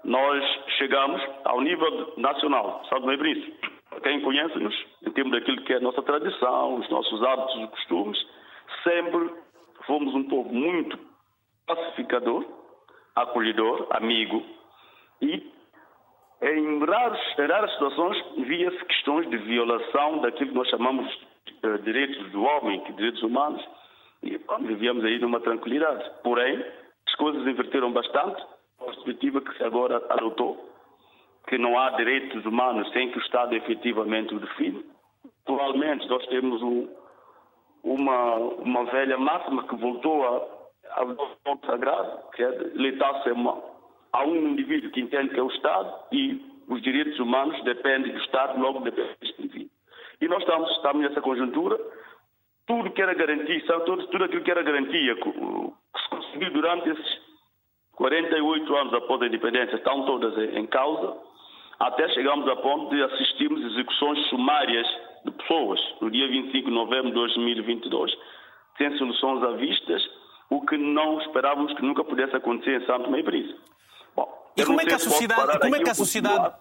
Nós chegamos ao nível nacional, São Tomé e. Quem conhece-nos, em termos daquilo que é a nossa tradição, os nossos hábitos e costumes, sempre fomos um povo muito pacificador, acolhedor, amigo, e em raras, raras situações via-se questões de violação daquilo que nós chamamos de uh, direitos do homem, que direitos humanos, e bom, vivíamos aí numa tranquilidade. Porém, as coisas inverteram bastante, a perspectiva que se agora adotou, que não há direitos humanos sem que o Estado efetivamente o define. Atualmente nós temos um, uma, uma velha máxima que voltou a, a ponto sagrado, que é leitar-se a um indivíduo que entende que é o Estado e os direitos humanos dependem do Estado, logo dependem deste indivíduo. E nós estamos, estamos nessa conjuntura, tudo que era garantia, tudo, tudo aquilo que era garantia, que, se conseguiu durante esses 48 anos após a independência, estão todas em causa, até chegamos a ponto de assistirmos execuções sumárias de pessoas no dia 25 de novembro de 2022, sem soluções à vistas, o que não esperávamos que nunca pudesse acontecer em Santo Meio Príncipe. E como é que a sociedade, como é que a sociedade,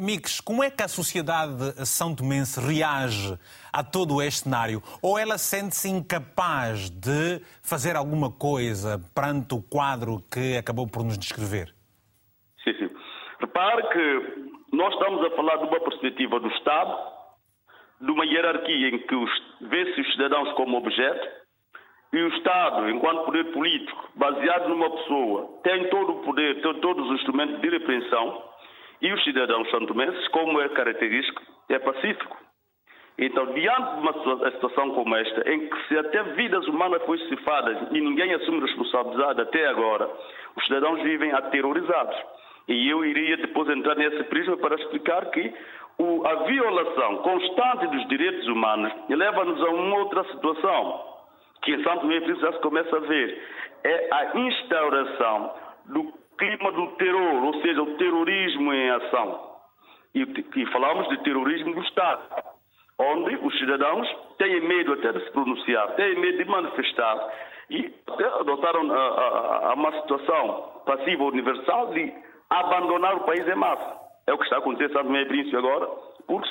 Mix, como é que a sociedade são tomense reage a todo este cenário? Ou ela sente-se incapaz de fazer alguma coisa perante o quadro que acabou por nos descrever? Sim, sim. Repare que nós estamos a falar de uma perspectiva do Estado, de uma hierarquia em que vê-se os cidadãos como objeto, e o Estado, enquanto poder político, baseado numa pessoa, tem todo o poder, tem todos os instrumentos de repreensão, e os cidadãos santomenses, como é característico, é pacífico. Então, diante de uma situação como esta, em que se até vidas humanas foram cefadas e ninguém assume responsabilidade até agora, os cidadãos vivem aterrorizados. E eu iria depois entrar nesse prisma para explicar que o, a violação constante dos direitos humanos leva-nos a uma outra situação, que em Santo Meio já se começa a ver, é a instauração do clima do terror, ou seja, o terrorismo em ação. E, e falamos de terrorismo do Estado, onde os cidadãos têm medo até de se pronunciar, têm medo de manifestar e adotaram a, a, a uma situação passiva universal de abandonar o país em massa. É o que está acontecendo no meio príncipe agora, porque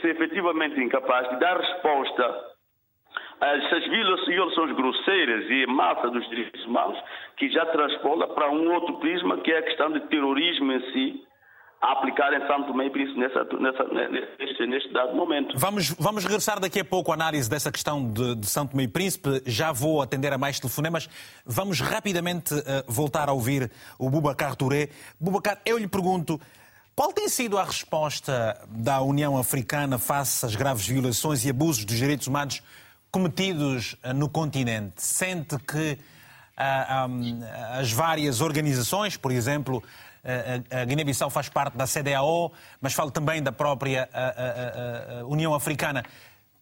se efetivamente incapaz de dar resposta essas violações grosseiras e massa dos direitos humanos que já transpola para um outro prisma que é a questão de terrorismo em si a aplicar em Santo Tomé e Príncipe nessa, nessa, neste, neste dado momento. Vamos, vamos regressar daqui a pouco à análise dessa questão de, de Santo Tomé e Príncipe. Já vou atender a mais telefonemas. Vamos rapidamente uh, voltar a ouvir o Bubacar Touré. Bubacar, eu lhe pergunto, qual tem sido a resposta da União Africana face às graves violações e abusos dos direitos humanos cometidos eh, no continente? Sente que uh, um, as várias organizações, por exemplo, uh, a Guiné-Bissau faz parte da CDAO, mas falo também da própria uh, União Africana,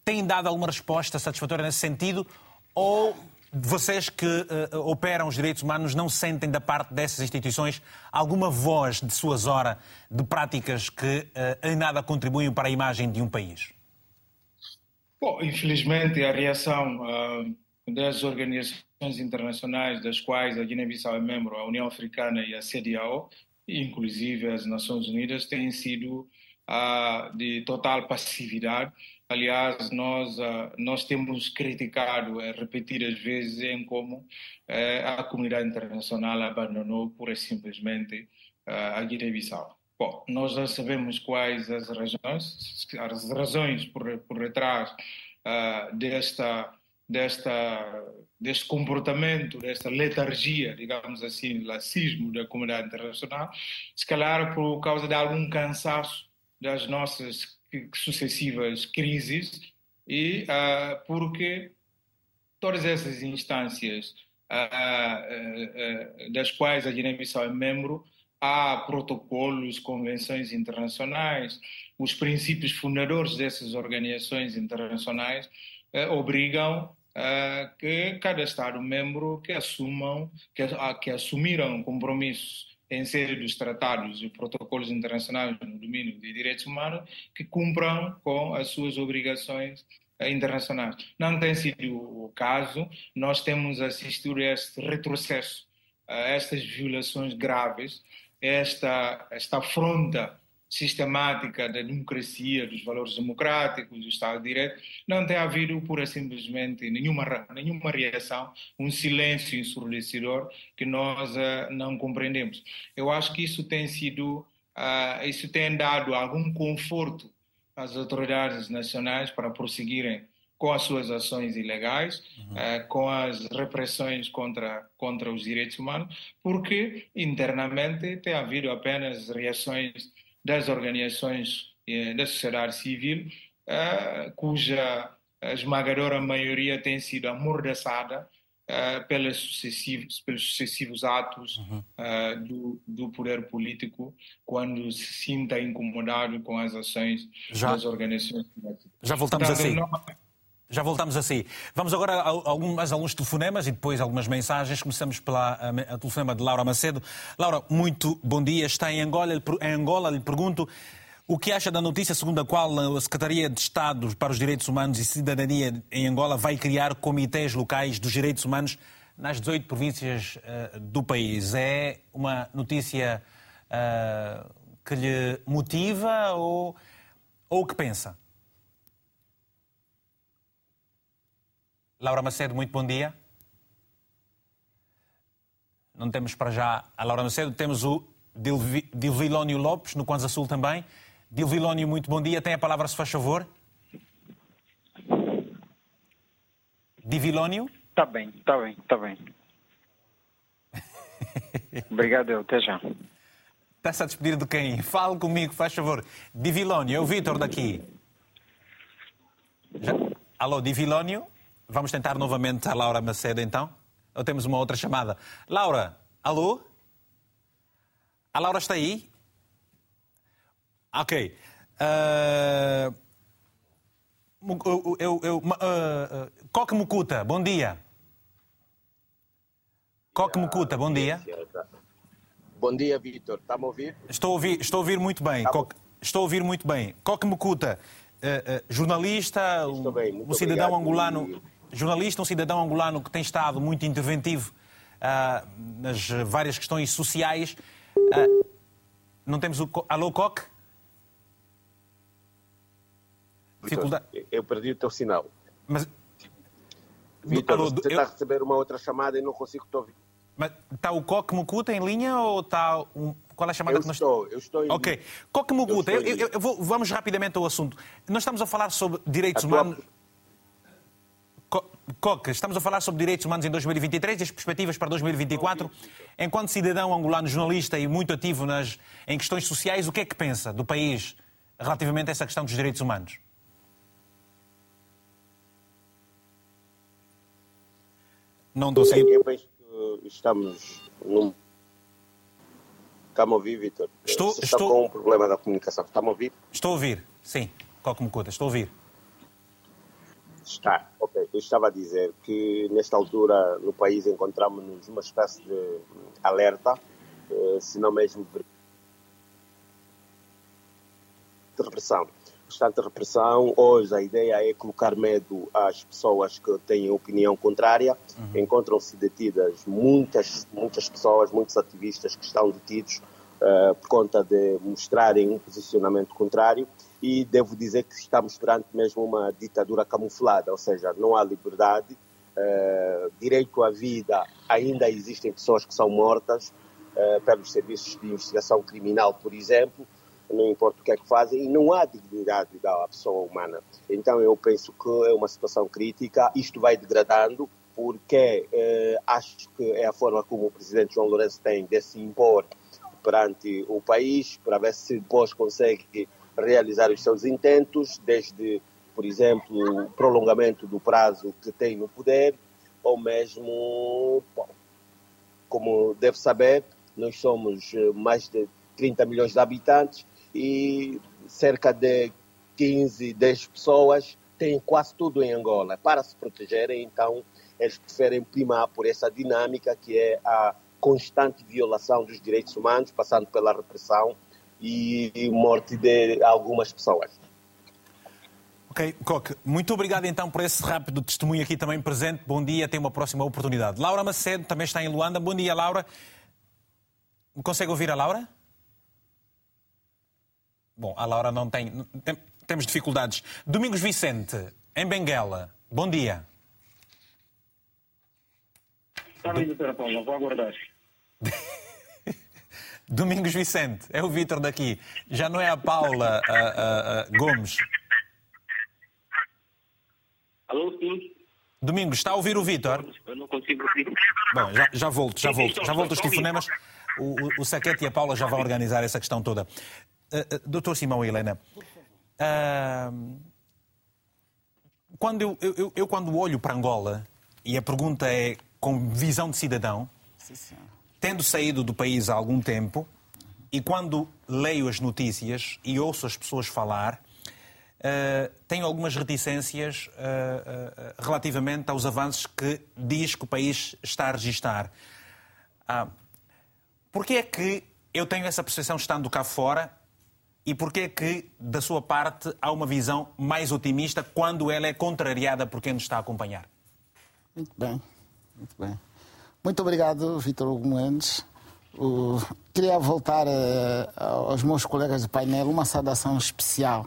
têm dado alguma resposta satisfatória nesse sentido? Ou vocês que operam os direitos humanos não sentem da parte dessas instituições alguma voz de suas horas de práticas que em nada contribuem para a imagem de um país? Bom, infelizmente a reação uh, das organizações internacionais, das quais a Guiné-Bissau é membro, a União Africana e a CDAO, inclusive as Nações Unidas, tem sido uh, de total passividade. Aliás, nós, uh, nós temos criticado uh, repetidas vezes em como a comunidade internacional abandonou pura e simplesmente a Guiné-Bissau. Bom, nós já sabemos quais as razões, as razões por, por detrás uh, desta, desta, deste comportamento, desta letargia, digamos assim, lacismo da comunidade internacional, se calhar por causa de algum cansaço das nossas sucessivas crises e uh, porque todas essas instâncias uh, das quais a Guiné-Bissau é membro há protocolos, convenções internacionais, os princípios fundadores dessas organizações internacionais eh, obrigam eh, que cada Estado-membro que assumam, que, que assumiram compromissos em série dos tratados e protocolos internacionais no domínio de direitos humanos, que cumpram com as suas obrigações eh, internacionais. Não tem sido o caso, nós temos assistido a este retrocesso, a estas violações graves esta, esta afronta sistemática da democracia, dos valores democráticos, do Estado de Direito, não tem havido pura simplesmente nenhuma, nenhuma reação, um silêncio ensurdecedor que nós uh, não compreendemos. Eu acho que isso tem sido, uh, isso tem dado algum conforto às autoridades nacionais para prosseguirem com as suas ações ilegais, uhum. uh, com as repressões contra, contra os direitos humanos, porque internamente tem havido apenas reações das organizações uh, da sociedade civil, uh, cuja esmagadora maioria tem sido amordaçada uh, pelos, sucessivos, pelos sucessivos atos uhum. uh, do, do poder político quando se sinta incomodado com as ações já, das organizações. Já voltamos então, assim. Não... Já voltamos assim. Vamos agora a, algum, mais alguns telefonemas e depois algumas mensagens. Começamos pela a, a telefonema de Laura Macedo. Laura, muito bom dia. Está em Angola. Em Angola, lhe pergunto o que acha da notícia segundo a qual a Secretaria de Estado para os Direitos Humanos e Cidadania em Angola vai criar comitês locais dos direitos humanos nas 18 províncias uh, do país? É uma notícia uh, que lhe motiva ou, ou que pensa? Laura Macedo, muito bom dia. Não temos para já a Laura Macedo, temos o Dilvilónio Lopes, no Kwanza Sul também. Dilvilónio, muito bom dia. Tem a palavra, se faz favor. Divilónio? Está bem, está bem, está bem. [LAUGHS] Obrigado, até já. Está-se a despedir de quem? Fale comigo, faz favor. Divilónio, é o Vitor daqui. Já... Alô, Divilónio? Vamos tentar novamente a Laura Macedo, então? Ou temos uma outra chamada? Laura, alô? A Laura está aí? Ok. Uh... Eu, eu, eu, uh, Coque Mucuta, bom dia. Coque Mucuta, bom dia. Bom dia, Vitor. Está-me a ouvir? Estou a ouvir, estou a ouvir muito bem. Tá Coque, estou a ouvir muito bem. Coque Mucuta, uh, uh, jornalista, bem, um cidadão angolano, e... jornalista, um cidadão angolano que tem estado muito interventivo uh, nas várias questões sociais. não temos o. Alô, Coque? dificuldade. Eu perdi o teu sinal. Mas. Vitor, Alô, você eu... está a receber uma outra chamada e não consigo te ouvir. Mas está o Coque Mucuta em linha ou está um... Qual é a chamada eu que nós estou, eu estou em Ok. Coque Mucuta, eu, eu, eu vou, vamos rapidamente ao assunto. Nós estamos a falar sobre direitos humanos. Coque, estamos a falar sobre direitos humanos em 2023 e as perspectivas para 2024. Enquanto cidadão angolano, jornalista e muito ativo nas, em questões sociais, o que é que pensa do país relativamente a essa questão dos direitos humanos? Não estou sem... Eu penso que estamos num... Está-me a ouvir, Vitor? Estou, Você estou... com um problema da comunicação. Está-me a ouvir? Estou a ouvir, sim. Me conta? Estou a ouvir. Está, ok. Eu estava a dizer que nesta altura no país encontramos-nos numa espécie de alerta, eh, se não mesmo de repressão constante repressão. Hoje a ideia é colocar medo às pessoas que têm opinião contrária. Uhum. Encontram-se detidas muitas, muitas pessoas, muitos ativistas que estão detidos uh, por conta de mostrarem um posicionamento contrário. E devo dizer que estamos perante mesmo uma ditadura camuflada, ou seja, não há liberdade, uh, direito à vida, ainda existem pessoas que são mortas uh, pelos serviços de investigação criminal, por exemplo não importa o que é que fazem, e não há dignidade da pessoa humana. Então eu penso que é uma situação crítica, isto vai degradando, porque eh, acho que é a forma como o presidente João Lourenço tem de se impor perante o país, para ver se depois consegue realizar os seus intentos, desde, por exemplo, o prolongamento do prazo que tem no poder, ou mesmo, bom, como deve saber, nós somos eh, mais de 30 milhões de habitantes e cerca de 15, 10 pessoas têm quase tudo em Angola. Para se protegerem, então, eles preferem primar por essa dinâmica que é a constante violação dos direitos humanos, passando pela repressão e morte de algumas pessoas. Ok, Coque, muito obrigado então por esse rápido testemunho aqui também presente. Bom dia, tem uma próxima oportunidade. Laura Macedo também está em Luanda. Bom dia, Laura. Consegue ouvir a Laura? Bom, a Laura não tem. tem temos dificuldades. Domingos Vicente, em Benguela. Bom dia. Está bem, doutora Paula, vou aguardar. [LAUGHS] Domingos Vicente, é o Vítor daqui. Já não é a Paula a, a, a Gomes. Alô, sim. Domingos, está a ouvir o Vítor? Eu não consigo ouvir. Bom, já, já volto, já volto. Já volto os telefonemas. O, o, o Saquete e a Paula já vão organizar essa questão toda. Uh, Doutor Simão e Helena, uh, quando eu, eu, eu, quando olho para Angola, e a pergunta é com visão de cidadão, Sim, tendo saído do país há algum tempo, e quando leio as notícias e ouço as pessoas falar, uh, tenho algumas reticências uh, uh, relativamente aos avanços que diz que o país está a registar. Ah, Porquê é que eu tenho essa percepção estando cá fora e porquê é que, da sua parte, há uma visão mais otimista quando ela é contrariada por quem nos está a acompanhar? Muito bem, muito bem. Muito obrigado, Vitor Hugo Mendes. Queria voltar uh, aos meus colegas do painel, uma saudação especial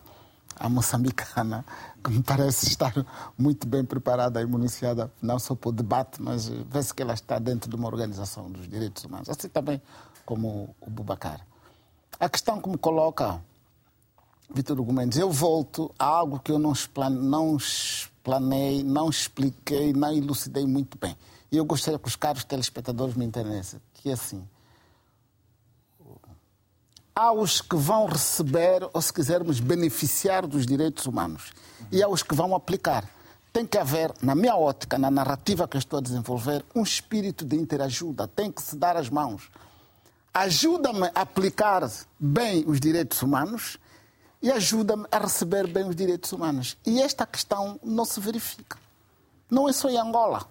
à moçambicana, que me parece estar muito bem preparada e municiada, não só para o debate, mas vê-se que ela está dentro de uma organização dos direitos humanos, assim também como o Bubacar. A questão que me coloca, Vitor Hugo Mendes, eu volto a algo que eu não, explanei, não expliquei, não elucidei muito bem. E eu gostaria que os caros telespectadores me entendessem, que assim, há os que vão receber, ou se quisermos, beneficiar dos direitos humanos, e há os que vão aplicar. Tem que haver, na minha ótica, na narrativa que eu estou a desenvolver, um espírito de interajuda, tem que se dar as mãos ajuda-me a aplicar bem os direitos humanos e ajuda-me a receber bem os direitos humanos. E esta questão não se verifica. Não é só em Angola.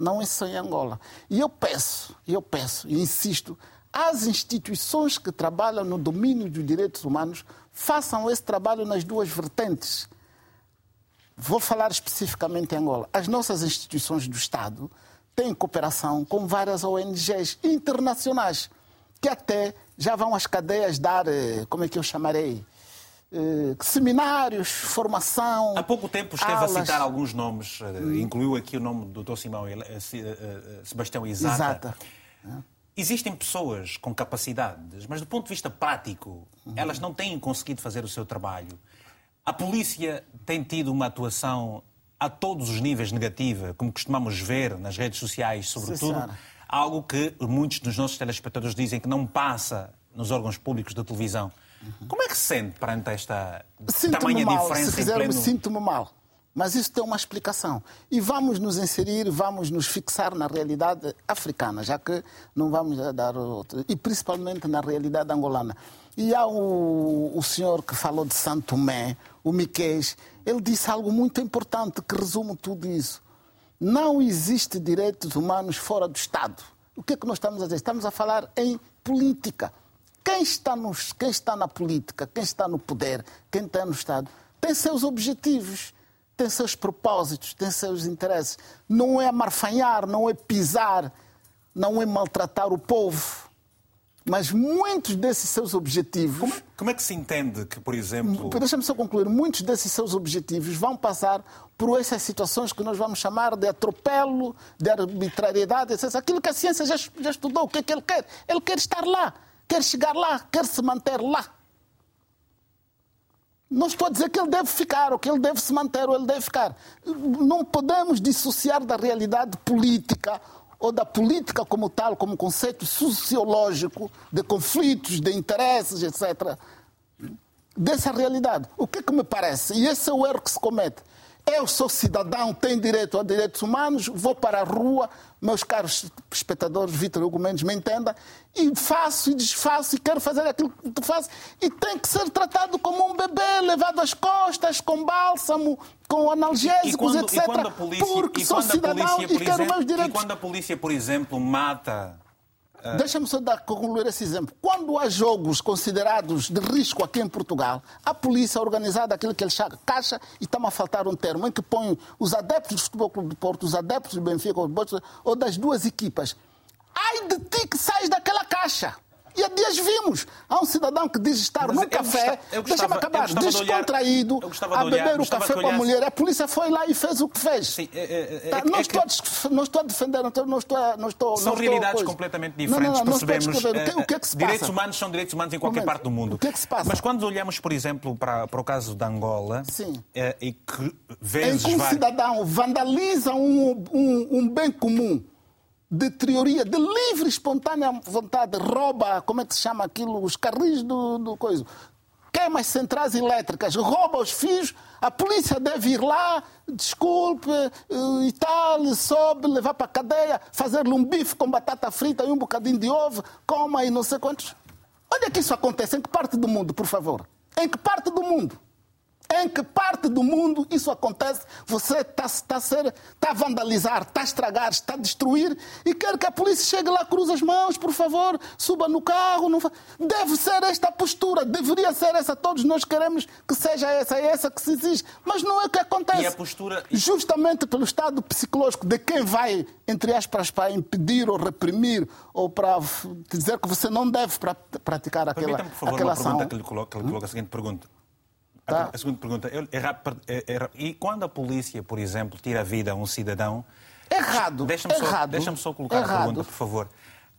Não é só em Angola. E eu peço, eu peço e insisto, às instituições que trabalham no domínio dos direitos humanos, façam esse trabalho nas duas vertentes. Vou falar especificamente em Angola. As nossas instituições do Estado têm cooperação com várias ONGs internacionais que até já vão às cadeias dar, eh, como é que eu chamarei? Eh, seminários, formação. Há pouco tempo esteve aulas. a citar alguns nomes, hum. incluiu aqui o nome do Dr. Simão Sebastião Isata. Exata. Existem pessoas com capacidades, mas do ponto de vista prático, uhum. elas não têm conseguido fazer o seu trabalho. A polícia tem tido uma atuação a todos os níveis negativa, como costumamos ver nas redes sociais, sobretudo. Sim, algo que muitos dos nossos telespectadores dizem que não passa nos órgãos públicos da televisão. Como é que se sente perante esta tamanha mal, diferença se quiser, pleno... Sinto-me mal. Mas isso tem uma explicação. E vamos nos inserir, vamos nos fixar na realidade africana, já que não vamos dar outro. E principalmente na realidade angolana. E há o, o senhor que falou de Santo Tomé, o Miquês, ele disse algo muito importante que resume tudo isso. Não existe direitos humanos fora do Estado. O que é que nós estamos a dizer? Estamos a falar em política. Quem está, nos, quem está na política, quem está no poder, quem está no Estado, tem seus objetivos, tem seus propósitos, tem seus interesses. Não é marfanhar, não é pisar, não é maltratar o povo. Mas muitos desses seus objetivos. Como, como é que se entende que, por exemplo. Deixa-me só concluir. Muitos desses seus objetivos vão passar por essas situações que nós vamos chamar de atropelo, de arbitrariedade, etc. Aquilo que a ciência já, já estudou. O que é que ele quer? Ele quer estar lá, quer chegar lá, quer se manter lá. Não estou a dizer que ele deve ficar, ou que ele deve se manter, ou ele deve ficar. Não podemos dissociar da realidade política ou da política como tal, como conceito sociológico de conflitos, de interesses, etc. Dessa realidade. O que, é que me parece? E esse é o erro que se comete. Eu sou cidadão, tenho direito a direitos humanos, vou para a rua, meus caros espectadores, Vitor Hugo Mendes, me entenda, e faço e desfaço e quero fazer aquilo que faço. E tem que ser tratado como um bebê, levado às costas, com bálsamo, com analgésicos, e quando, etc. E polícia, porque sou cidadão polícia, e quero exemplo, meus direitos. E quando a polícia, por exemplo, mata ah. Deixa-me só dar, concluir esse exemplo. Quando há jogos considerados de risco aqui em Portugal, a polícia organizada aquilo que ele chama caixa, e está a faltar um termo, em que põe os adeptos do Futebol Clube de Porto, os adeptos do Benfica ou das duas equipas. Ai de ti que sais daquela caixa! E há dias vimos. Há um cidadão que diz estar Mas num café, deixa-me acabar, descontraído, de olhar, a beber o café com a mulher. A polícia foi lá e fez o que fez. Sim, é, é, é, tá, não, é estou que... a, não estou a defender, não estou, não estou, não estou São não realidades completamente diferentes, não, não, percebemos. O que, o que, é que se passa? Direitos humanos são direitos humanos em qualquer parte do mundo. O que é que se passa? Mas quando olhamos, por exemplo, para, para o caso de Angola, Sim. É, e que vezes... Em que um cidadão vandaliza um, um, um bem comum de teoria, de livre, espontânea vontade, rouba, como é que se chama aquilo, os carris do, do coisa. queima as centrais elétricas, rouba os fios, a polícia deve ir lá, desculpe eh, e tal, sobe, levar para a cadeia, fazer-lhe um bife com batata frita e um bocadinho de ovo, coma e não sei quantos. Onde é que isso acontece? Em que parte do mundo, por favor? Em que parte do mundo? Em que parte do mundo isso acontece? Você está tá tá a vandalizar, está a estragar, está a destruir e quer que a polícia chegue lá, cruze as mãos, por favor, suba no carro. Não... Deve ser esta a postura, deveria ser essa. Todos nós queremos que seja essa, é essa que se exige. Mas não é o que acontece. E a postura... Justamente pelo estado psicológico de quem vai, entre aspas, para impedir ou reprimir ou para dizer que você não deve praticar aquela, por favor, aquela uma ação. pergunta que lhe coloca, que lhe coloca a seguinte pergunta. Tá. A segunda pergunta. Eu, e quando a polícia, por exemplo, tira a vida a um cidadão. Errado. Deixa-me só, errado, deixa só colocar errado. a pergunta, por favor.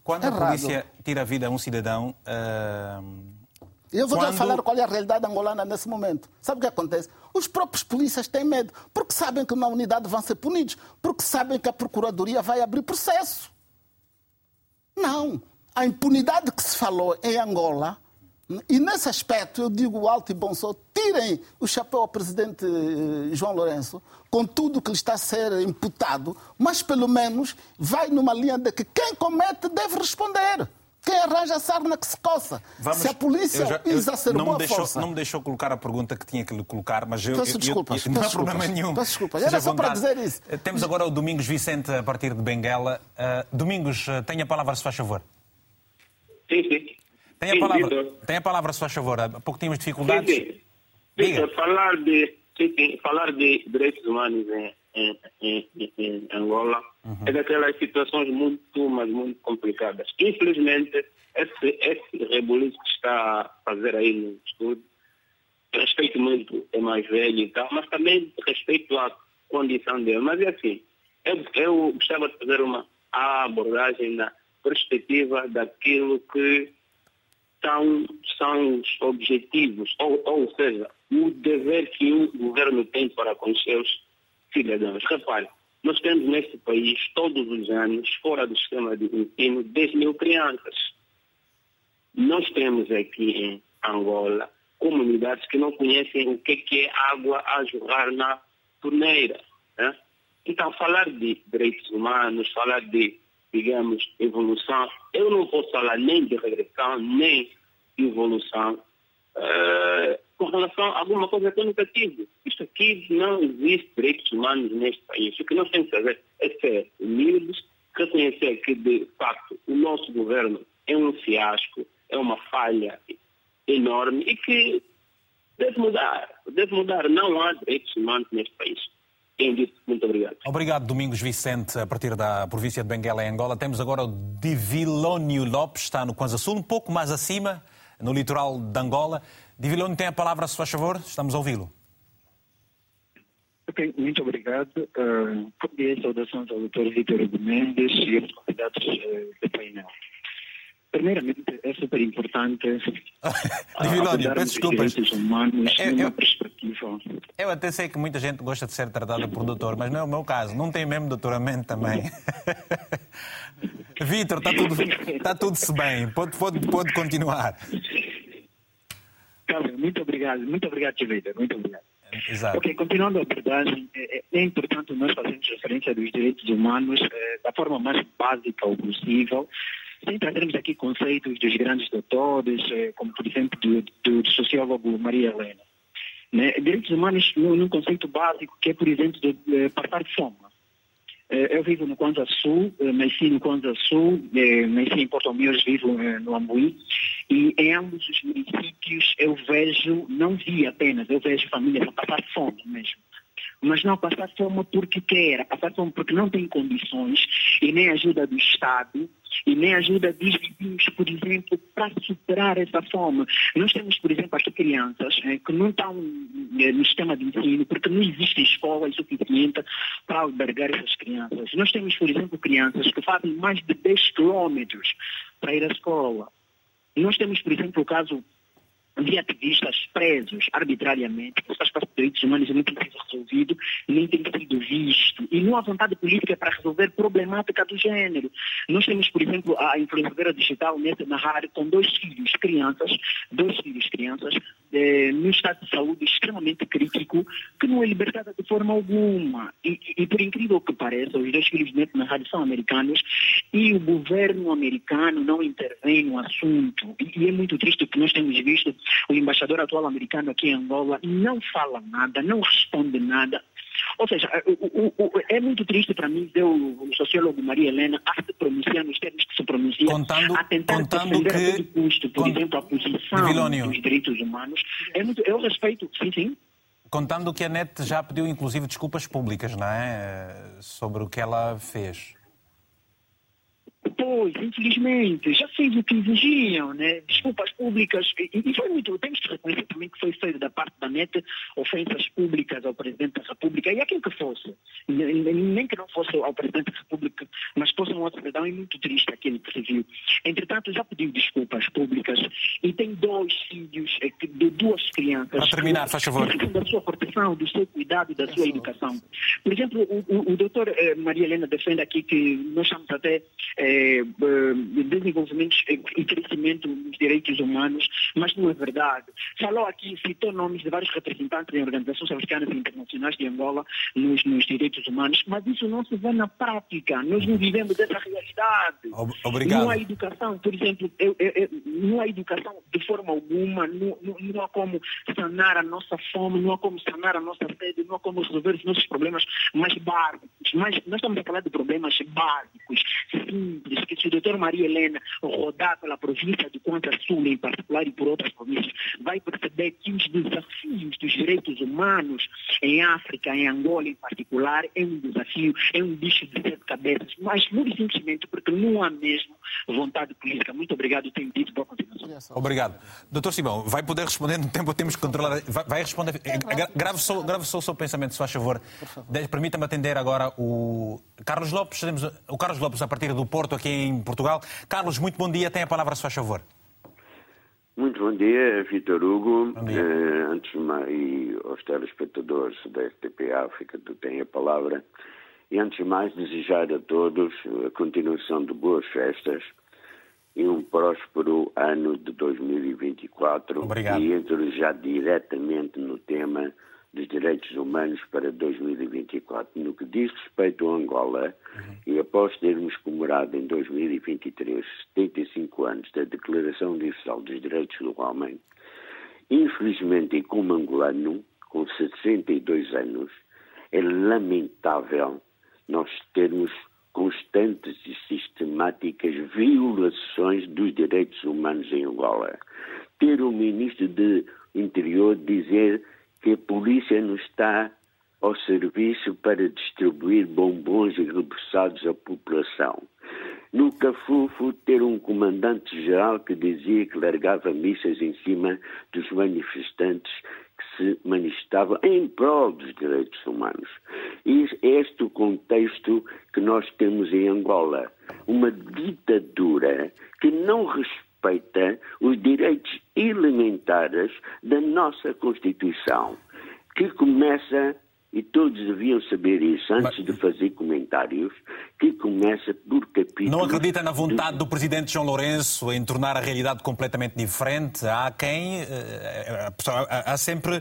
Quando errado. a polícia tira a vida a um cidadão. Uh, eu vou quando... falar qual é a realidade angolana nesse momento. Sabe o que acontece? Os próprios polícias têm medo, porque sabem que na unidade vão ser punidos, porque sabem que a Procuradoria vai abrir processo. Não. A impunidade que se falou em Angola e nesse aspecto, eu digo alto e bom som, tirem o chapéu ao presidente João Lourenço, com tudo que lhe está a ser imputado, mas pelo menos vai numa linha de que quem comete deve responder. Quem arranja a sarna que se coça. Vamos, se a polícia já, eu, exacerbou não me deixou, força... Não me deixou colocar a pergunta que tinha que lhe colocar, mas eu... Peço eu, desculpas. Eu, eu, não há problema desculpas, nenhum. Peço desculpas. Era só para dizer isso. Temos agora o Domingos Vicente a partir de Benguela. Uh, Domingos, uh, tenha a palavra, se faz favor. Sim, sim. Tem a, palavra, tem a palavra, se faz favor. Há pouco tínhamos dificuldades. Sim, sim. Falar de, sim, falar de direitos humanos em, em, em, em Angola uhum. é daquelas situações muito, mas muito complicadas. Infelizmente, esse, esse rebuliço que está a fazer aí no estudo, respeito muito é mais velho e tal, mas também respeito à condição dele. Mas é assim, eu, eu gostava de fazer uma abordagem na perspectiva daquilo que são, são os objetivos, ou, ou seja, o dever que o governo tem para com seus cidadãos. Repare, nós temos neste país, todos os anos, fora do sistema de ensino, 10 mil crianças. Nós temos aqui em Angola comunidades que não conhecem o que é água a jorrar na torneira. Né? Então, falar de direitos humanos, falar de digamos, evolução. Eu não posso falar nem de regressão, nem de evolução uh, com relação a alguma coisa que eu nunca tive. Isto aqui não existe direitos humanos neste país. O que nós temos que fazer é ser humildes, reconhecer que, de facto, o nosso governo é um fiasco, é uma falha enorme e que deve mudar. Deve mudar. Não há direitos humanos neste país. Muito obrigado. Obrigado, Domingos Vicente, a partir da província de Benguela, em Angola. Temos agora o Divilónio Lopes, está no Kwanza Sul, um pouco mais acima, no litoral de Angola. Divilónio tem a palavra, se faz favor, estamos a ouvi-lo. Ok, muito obrigado. Uh, saudações ao doutor Vítor Mendes e aos convidados uh, do painel. Primeiramente, é super importante. [LAUGHS] [LAUGHS] Divilónio, peço desculpas. Humanos, eu, eu, até sei que muita gente gosta de ser tratada por doutor, mas não é o meu caso. Não tem mesmo doutoramento também. [LAUGHS] Vitor, está tudo, está tudo se bem. Pode, pode, pode continuar. Tá muito obrigado. Muito obrigado, Vitor. Muito obrigado. Exato. Ok, continuando a abordagem, é, é, importante nós fazermos referência dos direitos humanos é, da forma mais básica possível, sem trazermos aqui conceitos dos grandes doutores, como por exemplo do, do sociólogo Maria Helena. Né? Direitos humanos num, conceito básico que é, por exemplo, de, de passar fome. Eu vivo no Kwanza Sul, nasci no Kwanza Sul, nasci em Porto Mios, vivo no Ambuí, e em ambos os municípios eu vejo, não vi apenas, eu vejo famílias a passar fome mesmo mas não passar fome porque quer, passar fome porque não tem condições e nem ajuda do Estado e nem ajuda dos vizinhos, por exemplo, para superar essa fome. Nós temos, por exemplo, aqui crianças eh, que não estão eh, no sistema de ensino porque não existem escolas suficientes para albergar essas crianças. Nós temos, por exemplo, crianças que fazem mais de 10 quilômetros para ir à escola. Nós temos, por exemplo, o caso de ativistas presos arbitrariamente, faz parte dos direitos humanos não tem sido resolvido, nem tem sido visto. E não há vontade política para resolver problemática do gênero. Nós temos, por exemplo, a influenciadora digital Neta Nahar com dois filhos, crianças, dois filhos, crianças, eh, num estado de saúde extremamente crítico, que não é libertada de forma alguma. E, e, por incrível que pareça, os dois filhos de na rádio são americanos e o governo americano não intervém no assunto. E, e é muito triste o que nós temos visto. O embaixador atual americano aqui em Angola não fala nada, não responde nada. Ou seja, o, o, o, é muito triste para mim ver o, sociólogo Maria Helena a se pronunciar nos termos que se pronuncia, contando, a tentar contando defender que, a todo custo, por exemplo, a posição dos direitos humanos. É muito, eu respeito, sim, sim. Contando que a NET já pediu, inclusive, desculpas públicas, não é? Sobre o que ela fez. Pois, infelizmente, já fez o que exigiam, né? Desculpas públicas. E, foi muito. Temos que reconhecer também que foi feito da parte da NET ofensas públicas ao Presidente da República e aquilo que fosse. Nem que não fosse ao Presidente da República, mas fosse um outro cidadão. É muito triste aquilo que se viu. Entretanto, já pediu desculpas públicas e tem dois filhos eh, de duas crianças. Para terminar, faz favor. Da sua proteção, do seu cuidado e da sua educação. Por exemplo, o, o, o doutor eh, Maria Helena defende aqui que nós chamamos até. Eh, desenvolvimento e crescimento dos direitos humanos, mas não é verdade. Falou aqui, citou nomes de vários representantes em organizações africanas e internacionais de Angola nos, nos direitos humanos, mas isso não se vê na prática. Nós não vivemos dessa realidade. Obrigado. Não há educação, por exemplo, eu, eu, eu, não há educação de forma alguma, não, não, não há como sanar a nossa fome, não há como sanar a nossa sede, não há como resolver os nossos problemas mais básicos. Mas nós estamos a falar de problemas básicos, simples, que se o doutor Maria Helena rodar pela província do Quanta Sul, em particular, e por outras províncias, vai perceber que os desafios dos direitos humanos em África, em Angola em particular, é um desafio, é um bicho de sete cabeças, mas muito simplesmente porque não há mesmo vontade política. Muito obrigado, tenho dito, boa continuação. Obrigado. Doutor Simão, vai poder responder no tempo, temos que controlar. Vai, vai responder. Grave só, grave só o seu pensamento, se faz favor. Permita-me atender agora o Carlos Lopes. Temos o Carlos Lopes a partir do Porto, aqui em Portugal. Carlos, muito bom dia. Tem a palavra, se faz favor. Muito bom dia, Vitor Hugo. Dia. Eh, antes de mais, e aos telespectadores da RTP África, tu tens a palavra. E antes de mais, desejar a todos a continuação de boas festas e um próspero ano de 2024. Obrigado. E entro já diretamente no tema dos direitos humanos para 2024. No que diz respeito a Angola, Uhum. e após termos comemorado em 2023 75 anos da Declaração Universal dos Direitos do Homem, infelizmente, e como angolano, com 62 anos, é lamentável nós termos constantes e sistemáticas violações dos direitos humanos em Angola. Ter o ministro de Interior dizer que a polícia não está ao serviço para distribuir bombons e repousados à população. No Cafufo, ter um comandante-geral que dizia que largava missas em cima dos manifestantes que se manifestavam em prol dos direitos humanos. E este é o contexto que nós temos em Angola. Uma ditadura que não respeita os direitos elementares da nossa Constituição, que começa e todos deviam saber isso antes Mas- de fazer comentários, que começa por capítulos. Não acredita na vontade do presidente João Lourenço em tornar a realidade completamente diferente? Há quem. eh, pessoa- Há sempre.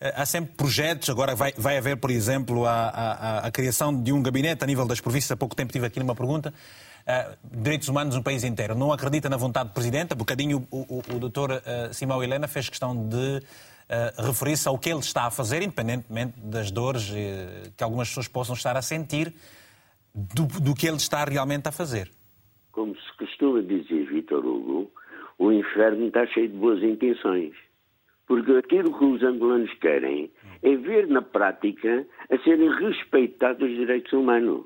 eh, Há sempre projetos, agora vai, vai haver, por exemplo, a, a- a criação de um gabinete a nível das províncias. Há pouco tempo tive aqui numa pergunta. Eh, direitos humanos no país inteiro. Não acredita na vontade do Presidente? Há bocadinho o, o, o doutor eh, Simão Helena fez questão de eh, referir-se ao que ele está a fazer, independentemente das dores eh, que algumas pessoas possam estar a sentir, do, do que ele está realmente a fazer. Como se costuma dizer Vitor Hugo, o inferno está cheio de boas intenções. Porque aquilo que os angolanos querem é ver na prática a serem respeitados os direitos humanos.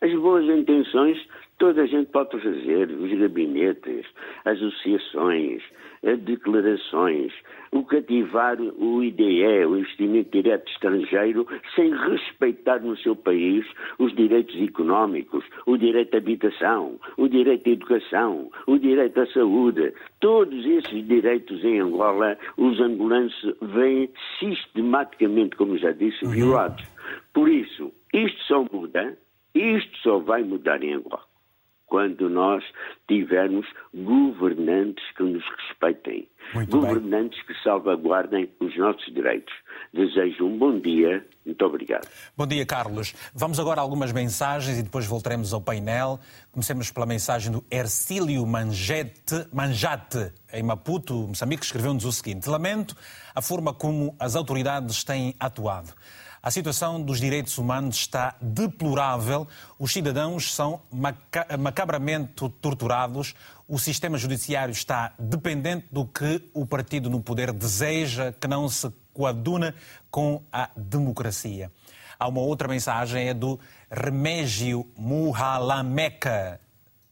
As boas intenções toda a gente pode fazer, os gabinetes, associações, as declarações, o cativar o IDE, o investimento direto estrangeiro, sem respeitar no seu país os direitos económicos, o direito à habitação, o direito à educação, o direito à saúde. Todos esses direitos em Angola, os angolanos vêm sistematicamente, como já disse, violados. Por isso, isto só muda, isto só vai mudar em Angola quando nós tivermos governantes que nos respeitem, Muito governantes bem. que salvaguardem os nossos direitos. Desejo um bom dia. Muito obrigado. Bom dia, Carlos. Vamos agora a algumas mensagens e depois voltaremos ao painel. Comecemos pela mensagem do Ercílio Manjete, Manjate, em Maputo, Moçambique, escreveu-nos o seguinte: Lamento a forma como as autoridades têm atuado. A situação dos direitos humanos está deplorável. Os cidadãos são macabramente torturados. O sistema judiciário está dependente do que o partido no poder deseja, que não se coaduna com a democracia. Há uma outra mensagem, é do Remégio Muhalameca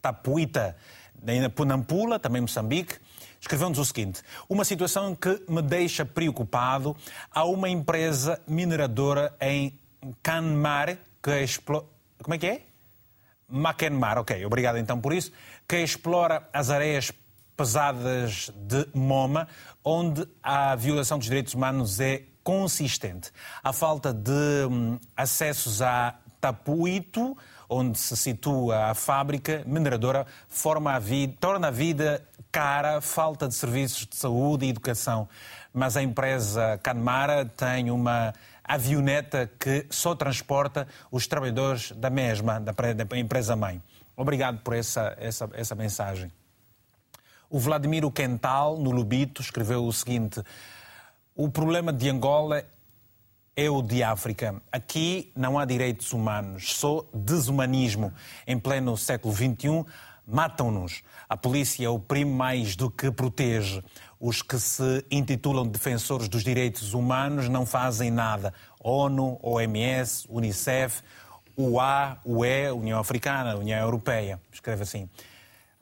Tapuita, em Nampula, também Moçambique escreveu-nos o seguinte: uma situação que me deixa preocupado. Há uma empresa mineradora em Canmar que explora. Como é que é? Macanmar, ok, obrigado então por isso, que explora as areias pesadas de Moma, onde a violação dos direitos humanos é consistente. A falta de hum, acessos a Tapuito, onde se situa a fábrica mineradora, forma a vida, torna a vida cara, falta de serviços de saúde e educação. Mas a empresa Canmara tem uma avioneta que só transporta os trabalhadores da mesma, da empresa mãe. Obrigado por essa, essa, essa mensagem. O Vladimir Quental, no Lubito, escreveu o seguinte: O problema de Angola é o de África. Aqui não há direitos humanos, só desumanismo. Em pleno século XXI, matam-nos. A polícia oprime mais do que protege. Os que se intitulam defensores dos direitos humanos não fazem nada. ONU, OMS, Unicef, UA, UE, União Africana, União Europeia. Escreve assim.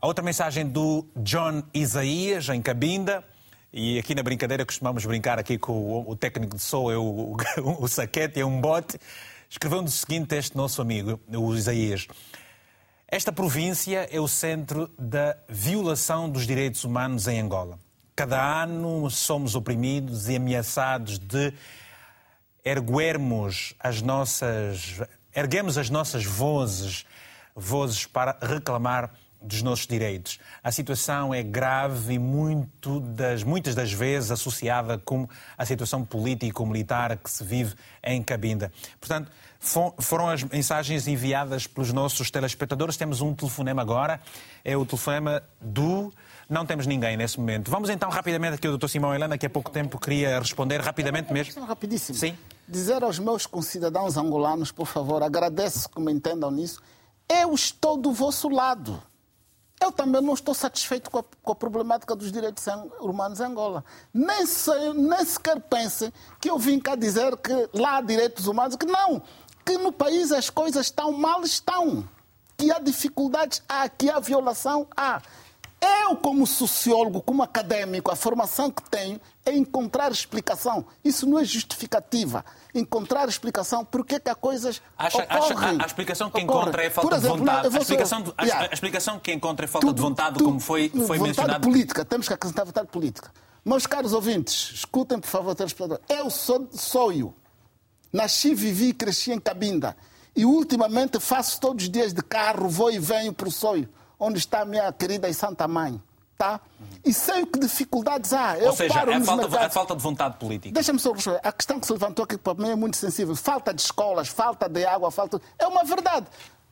A outra mensagem do John Isaías, em Cabinda. E aqui na brincadeira costumamos brincar aqui com o, técnico de som, é o, o, [LAUGHS] o Saquete, é um bote. Escreveu-nos o seguinte este nosso amigo, o Isaías. Esta província é o centro da violação dos direitos humanos em Angola. Cada ano somos oprimidos e ameaçados de erguermos as nossas, erguemos as nossas vozes, vozes para reclamar dos nossos direitos. A situação é grave e muito das, muitas das vezes associada com a situação político-militar que se vive em Cabinda. Portanto, foram as mensagens enviadas pelos nossos telespectadores. Temos um telefonema agora, é o telefonema do. Não temos ninguém nesse momento. Vamos então rapidamente aqui ao Dr. Simão Helena, que há pouco tempo queria responder rapidamente mesmo. Rapidíssimo. Sim. Dizer aos meus concidadãos angolanos, por favor, agradeço que me entendam nisso. Eu estou do vosso lado. Eu também não estou satisfeito com a, com a problemática dos direitos humanos em Angola. Nem, sei, nem sequer pensem que eu vim cá dizer que lá há direitos humanos, que não que no país as coisas estão mal, estão. Que há dificuldades, há. Que há violação, há. Eu, como sociólogo, como acadêmico, a formação que tenho é encontrar explicação. Isso não é justificativa. Encontrar explicação por que as coisas acha, ocorrem. Acha, a explicação que encontra é falta exemplo, de vontade. A explicação, a, yeah. a, explicação que encontra é falta tudo, de vontade, tudo, como foi, foi vontade mencionado. política. Temos que acrescentar vontade política. Meus caros ouvintes, escutem, por favor, telespectadores. Eu sou, sou eu Nasci, vivi e cresci em Cabinda. E ultimamente faço todos os dias de carro, vou e venho para o sonho, onde está a minha querida e santa mãe. Tá? E sei que dificuldades há. Ou seja, é falta, é falta de vontade política. Deixa-me só responder. A questão que se levantou aqui para mim é muito sensível. Falta de escolas, falta de água, falta. É uma verdade.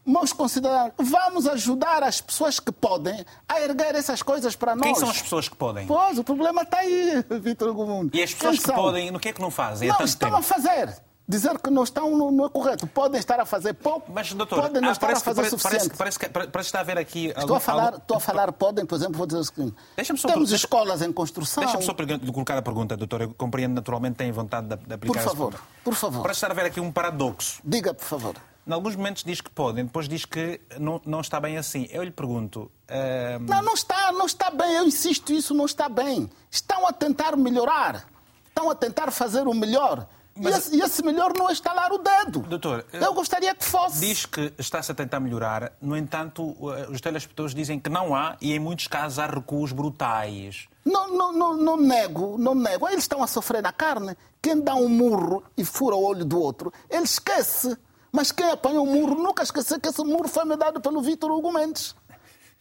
Meus concidadãos, vamos ajudar as pessoas que podem a erguer essas coisas para nós. Quem são as pessoas que podem? Pois, o problema está aí, [LAUGHS] Vitor Gomundo. E as pessoas Quem que são? podem, no que é que não fazem? Não, estão tempo? a fazer dizer que não estão não, não é correto. Podem estar a fazer pouco, mas, doutor, podem não ah, estar a fazer parece, suficiente. Parece, parece, parece, parece estar a ver aqui... Estou, algum, a falar, algum... estou a falar podem, por exemplo, vou dizer o seguinte. Temos per... escolas em construção... Deixa-me só colocar a pergunta, doutor. Eu compreendo naturalmente tem vontade de, de aplicar... Por favor, por favor. Parece estar a ver aqui um paradoxo. Diga, por favor. Em alguns momentos diz que podem, depois diz que não, não está bem assim. Eu lhe pergunto. Uh... Não, não está, não está bem. Eu insisto, isso não está bem. Estão a tentar melhorar. Estão a tentar fazer o melhor. Mas... E, esse, esse melhor não é estalar o dedo. Doutor, eu gostaria que fosse. Diz que está-se a tentar melhorar, no entanto, os telespectadores dizem que não há e em muitos casos há recuos brutais. Não, não, não, não nego, não nego. Eles estão a sofrer na carne. Quem dá um murro e fura o olho do outro, ele esquece. Mas quem apanha o um murro nunca esqueceu que esse murro foi me dado pelo Vítor Hugo Mendes.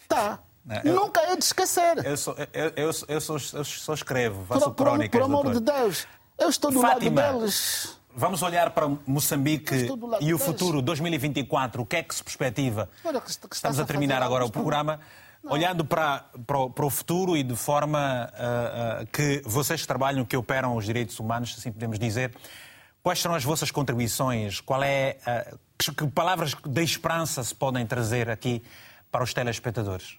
Tá. Eu, Nunca é de esquecer. Eu só, eu, eu, eu, só, só escrevo, faço por, crónicas. Por, por amor doutor. de Deus, eu estou do Fátima, lado deles. Vamos olhar para Moçambique e o futuro 2024. O que é que se perspectiva? Estamos a terminar agora o programa. Não. Olhando para, para o, para, o, futuro e de forma uh, uh, que vocês que trabalham, que operam os direitos humanos, assim podemos dizer, quais serão as vossas contribuições? Qual é, uh, que, que palavras de esperança se podem trazer aqui para os telespectadores?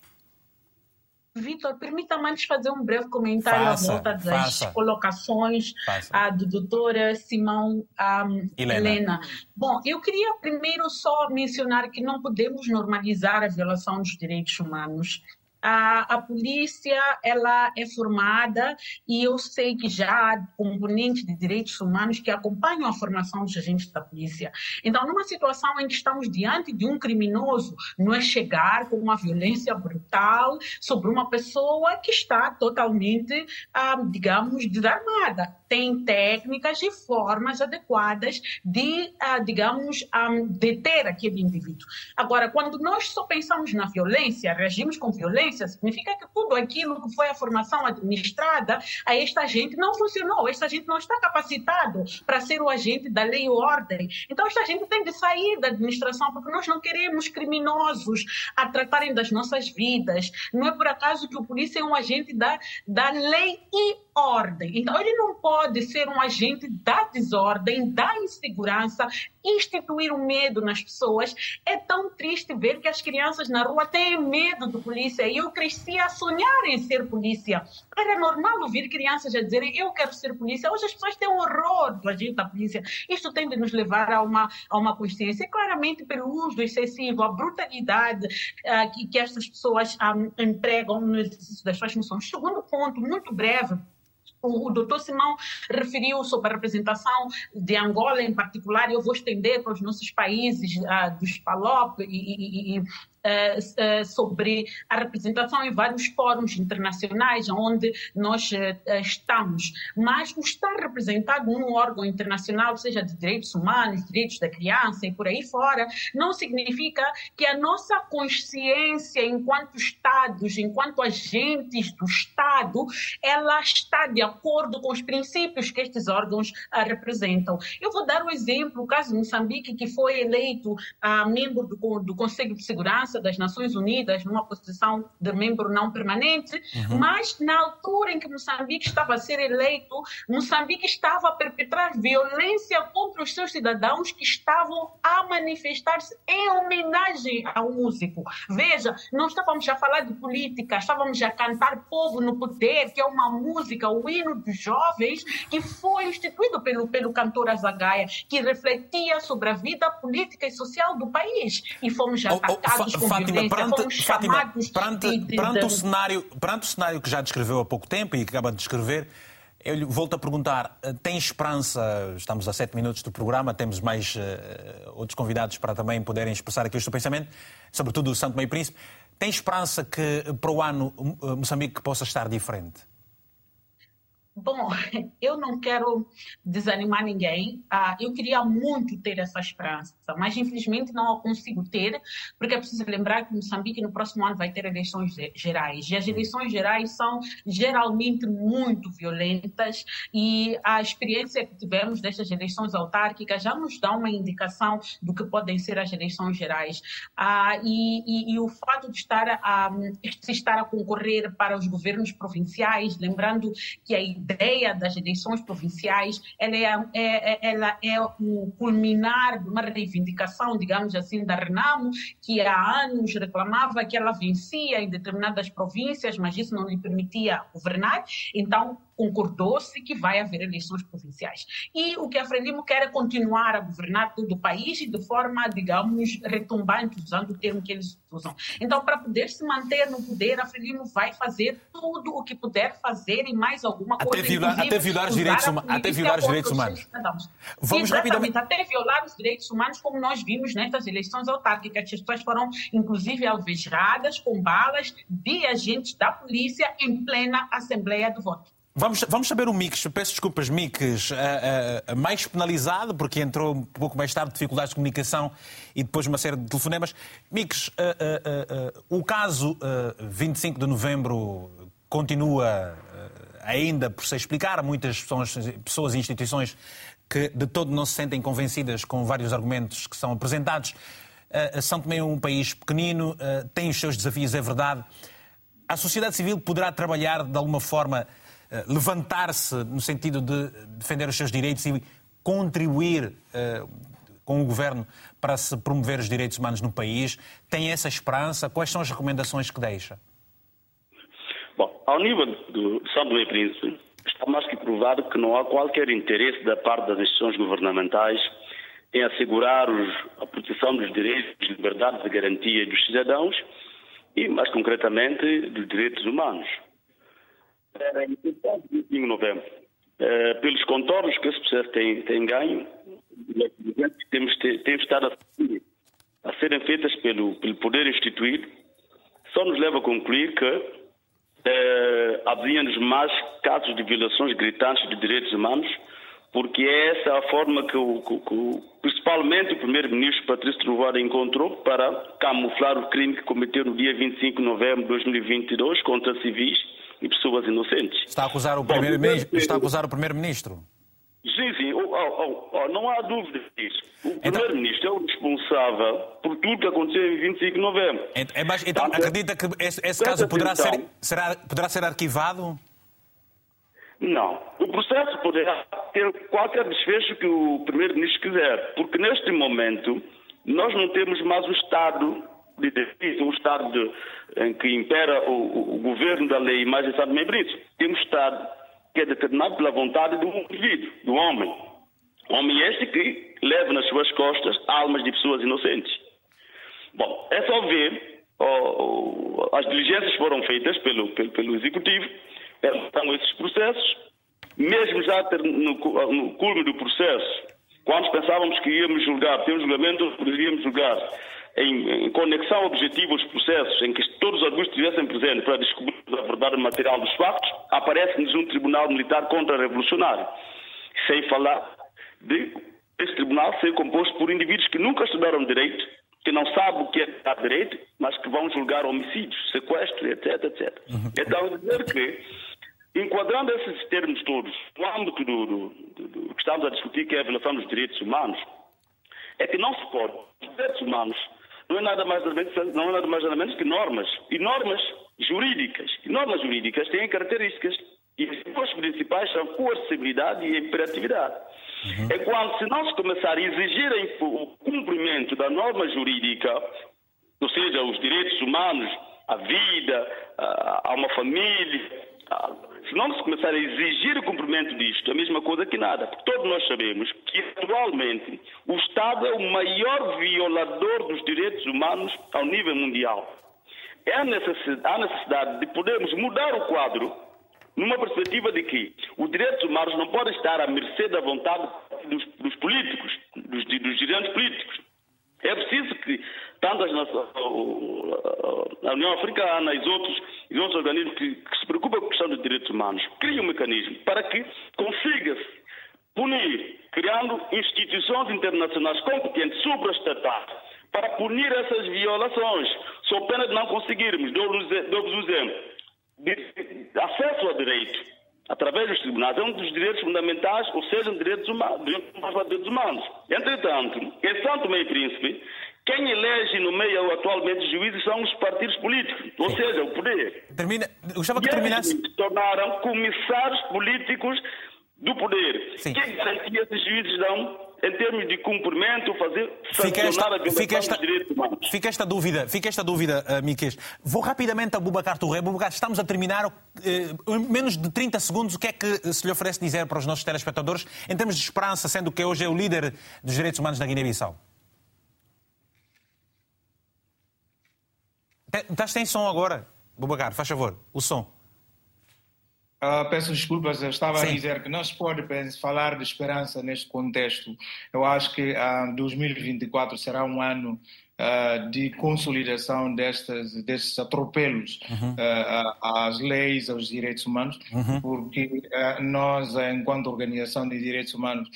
Vitor, permita-me antes fazer um breve comentário faça, à volta das faça. colocações uh, do doutora Simão um, Helena. Helena. Bom, eu queria primeiro só mencionar que não podemos normalizar a violação dos direitos humanos a, a polícia ela é formada e eu sei que já há componentes de direitos humanos que acompanham a formação dos agentes da polícia. Então, numa situação em que estamos diante de um criminoso, não é chegar com uma violência brutal sobre uma pessoa que está totalmente, ah, digamos, desarmada. Tem técnicas e formas adequadas de, ah, digamos, ah, deter aquele indivíduo. Agora, quando nós só pensamos na violência, reagimos com violência, significa que tudo aquilo que foi a formação administrada a esta gente não funcionou, esta gente não está capacitado para ser o agente da lei e ordem. Então, esta gente tem de sair da administração, porque nós não queremos criminosos a tratarem das nossas vidas. Não é por acaso que o polícia é um agente da, da lei e ordem. Então, ele não pode ser um agente da desordem, da insegurança, instituir o medo nas pessoas. É tão triste ver que as crianças na rua têm medo do polícia. E eu cresci a sonhar em ser polícia. Era normal ouvir crianças a dizerem eu quero ser polícia. Hoje as pessoas têm um horror do agente da polícia. Isto tem de nos levar a uma, a uma consciência. E claramente pelo uso excessivo, a brutalidade uh, que, que estas pessoas um, ah, empregam no exercício das suas funções. Segundo ponto, muito breve, o, doutor Simão referiu sobre a representação de Angola em particular, e eu vou estender para os nossos países uh, dos PALOP e, e, e, sobre a representação em vários fóruns internacionais onde nós eh, estamos, mas o estar representado num órgão internacional, seja de direitos humanos, direitos da criança e por aí fora, não significa que a nossa consciência enquanto Estados, enquanto agentes do Estado, ela está de acordo com os princípios que estes órgãos representam. Eu vou dar um exemplo, o caso de Moçambique, que foi eleito ah, membro do, do Conselho de Segurança das Nações Unidas numa posição de membro não permanente, uhum. mas na altura em que Moçambique estava a ser eleito, Moçambique estava a perpetrar violência contra os seus cidadãos que estavam a manifestar-se em homenagem ao músico. Veja, não estávamos a falar de política, estávamos a cantar Povo no Poder, que é uma música, o hino dos jovens, que foi instituído pelo, pelo cantor Azagaia, que refletia sobre a vida política e social do país. E fomos atacados Fátima, perante, Fátima, perante, perante, o cenário, perante o cenário que já descreveu há pouco tempo e que acaba de descrever, eu lhe volto a perguntar, eh, tem esperança, estamos a sete minutos do programa, temos mais uh, outros convidados para também poderem expressar aqui o seu pensamento, sobretudo o Santo Meio Príncipe, tem esperança que para o ano Moçambique possa estar diferente? Bom, [LAUGHS] eu não quero desanimar ninguém. Ah, eu queria muito ter essa esperança, mas infelizmente não a consigo ter, porque é preciso lembrar que Moçambique no próximo ano vai ter eleições gerais. E as eleições gerais são geralmente muito violentas e a experiência que tivemos destas eleições autárquicas já nos dá uma indicação do que podem ser as eleições gerais. Ah, e, e, e, o fato de estar a, estar a concorrer para os governos provinciais, lembrando que a ideia das eleições provinciais ela é, é, é, ela é o culminar de uma reivindicação, digamos assim, da Renamo, que há anos reclamava que ela vencia em determinadas províncias, mas isso não lhe permitia governar. Então, concordou-se que vai haver eleições provinciais. E o que a Frelimo quer é continuar a governar todo o país e de forma, digamos, retumbante, usando o termo que eles usam. Então, para poder se manter no poder, a Frelimo vai fazer tudo o que puder fazer e mais alguma coisa. Até violar, até violar os direitos, huma até violar os direitos humanos. Vamos rapidamente. Até violar os direitos humanos, como nós vimos nestas eleições autárquicas. As pessoas foram, inclusive, alvejadas com balas de agentes da polícia em plena Assembleia do Voto. Vamos, vamos saber o Mix, peço desculpas, Mix, uh, uh, mais penalizado, porque entrou um pouco mais tarde, dificuldades de comunicação e depois uma série de telefonemas. Mix, uh, o caso 25 de novembro continua ainda por se explicar. Muitas pessoas, pessoas e instituições que de todo não se sentem convencidas com vários argumentos que são apresentados. São também um país pequenino, tem os seus desafios, é verdade. A sociedade civil poderá trabalhar de alguma forma levantar-se no sentido de defender os seus direitos e contribuir uh, com o governo para se promover os direitos humanos no país? Tem essa esperança? Quais são as recomendações que deixa? Bom, ao nível do São e Príncipe, está mais que provado que não há qualquer interesse da parte das instituições governamentais em assegurar os, a proteção dos direitos, liberdades e garantias dos cidadãos e, mais concretamente, dos direitos humanos em 25 de novembro. Eh, pelos contornos que esse processo tem, tem ganho, temos, temos estado a, a serem feitas pelo, pelo poder instituído, só nos leva a concluir que eh, havia-nos mais casos de violações gritantes de direitos humanos, porque é essa a forma que, o, que, que principalmente o primeiro-ministro Patrício Trovoada encontrou para camuflar o crime que cometeu no dia 25 de novembro de 2022 contra civis e pessoas inocentes. Está a acusar o primeiro-ministro? Está a acusar o primeiro-ministro? Sim, sim, oh, oh, oh, não há dúvida disso. O então... primeiro-ministro é o responsável por tudo que aconteceu em 25 de novembro. É, é então, acredita que esse, esse caso poderá ser, será, poderá ser arquivado? Não. O processo poderá ter qualquer desfecho que o primeiro-ministro quiser, porque neste momento nós não temos mais o Estado de direito, um Estado de, em que impera o, o, governo da lei mais Estado membro. Temos um Estado que é determinado pela vontade do indivíduo, do homem. Homem este que leva nas suas costas almas de pessoas inocentes. Bom, é só ver, oh, as diligências foram feitas pelo, pelo, pelo Executivo, estão esses processos, mesmo já ter, no, no culme do processo, quando pensávamos que íamos julgar, um julgamento, poderíamos julgar em, em conexão objetiva aos processos em que todos os adultos estivessem presentes para descobrir a verdade material dos factos, aparece-nos um tribunal militar contra-revolucionário. Sem falar de esse tribunal ser composto por indivíduos que nunca estudaram direito, que não sabem o que é dar direito, mas que vão julgar homicídios, sequestros, etc, etc. Uhum. Então, dizer que, enquadrando esses termos todos no âmbito do, do, do, do que estamos a discutir, que é a violação dos direitos humanos, é que não se pode, os direitos humanos não é nada mais ou menos, não é nada mais nada menos que normas. E normas jurídicas. E normas jurídicas têm características. E as duas principais são coercibilidade e imperatividade. Uhum. É quando, se se começar a exigir o cumprimento da norma jurídica, ou seja, os direitos humanos, a vida, a uma família, se não se começar a exigir o cumprimento disto, a mesma coisa que nada. Porque todos nós sabemos que atualmente o Estado é o maior violador dos direitos humanos ao nível mundial. É a necessidade, há necessidade de podermos mudar o quadro numa perspectiva de que os direitos humanos não podem estar à mercê da vontade dos, dos políticos, dos, dos dirigentes políticos. É preciso que tanto as, a União Africana e os outros, os outros organismos que, que, se preocupam com a questão dos direitos humanos criem um mecanismo para que consiga-se punir, criando instituições internacionais competentes, supraestatais, para punir essas violações, sob pena de não conseguirmos, dou-vos um exemplo, de acesso ao direito através dos tribunais, é um dos direitos fundamentais, ou seja, direitos humanos, direitos humanos. Entretanto, em Santo e Príncipe, quem elege no meio atualmente juízes são os partidos políticos, ou seja, o poder. Termina, gostava que terminasse. se tornaram comissários políticos do poder. Sim. Que garantia esses juízes dão em termos de cumprimento, fazer fica esta, a fica esta, fica esta dúvida, fica esta dúvida, uh, Miquês. Vou rapidamente a Bubacar Torre. Bubacar, estamos a terminar. Uh, menos de 30 segundos, o que é que se lhe oferece dizer para os nossos telespectadores em termos de esperança, sendo que hoje é o líder dos direitos humanos na Guiné-Bissau? Estás sem som agora, Bubacar, faz favor, o som. Uh, peço desculpas, eu estava Sim. a dizer que não se pode falar de esperança neste contexto. Eu acho que uh, ah, 2024 será um ano uh, de consolidação destes, destes atropelos uhum. uh, às leis, aos direitos humanos, uhum. porque nós, enquanto organização de direitos humanos,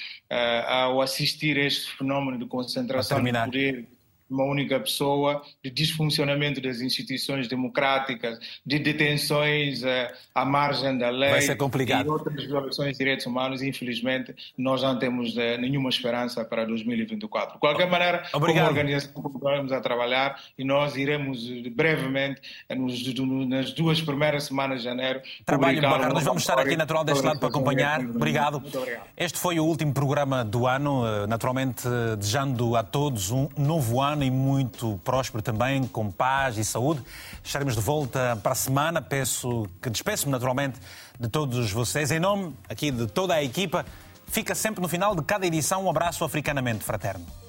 ao assistir a este fenómeno de concentração de poder uma única pessoa, de disfuncionamento das instituições democráticas, de detenções eh, à margem da lei Vai ser complicado. e outras violações de direitos humanos, infelizmente, nós não temos eh, nenhuma esperança para 2024. De qualquer maneira, Obrigado. como organização, continuamos a trabalhar e nós iremos eh, brevemente, nos, nas duas primeiras semanas de janeiro, Trabalho. Nós vamos estar aqui natural deste lado para acompanhar. Obrigado. obrigado. Este foi o último programa do ano, naturalmente desejando a todos um novo ano ano e muito próspero também, com paz e saúde. Estaremos de volta para a semana. Peço que despeço-me naturalmente de todos vocês. Em nome aqui de toda a equipa, fica sempre no final de cada edição um abraço africanamente fraterno.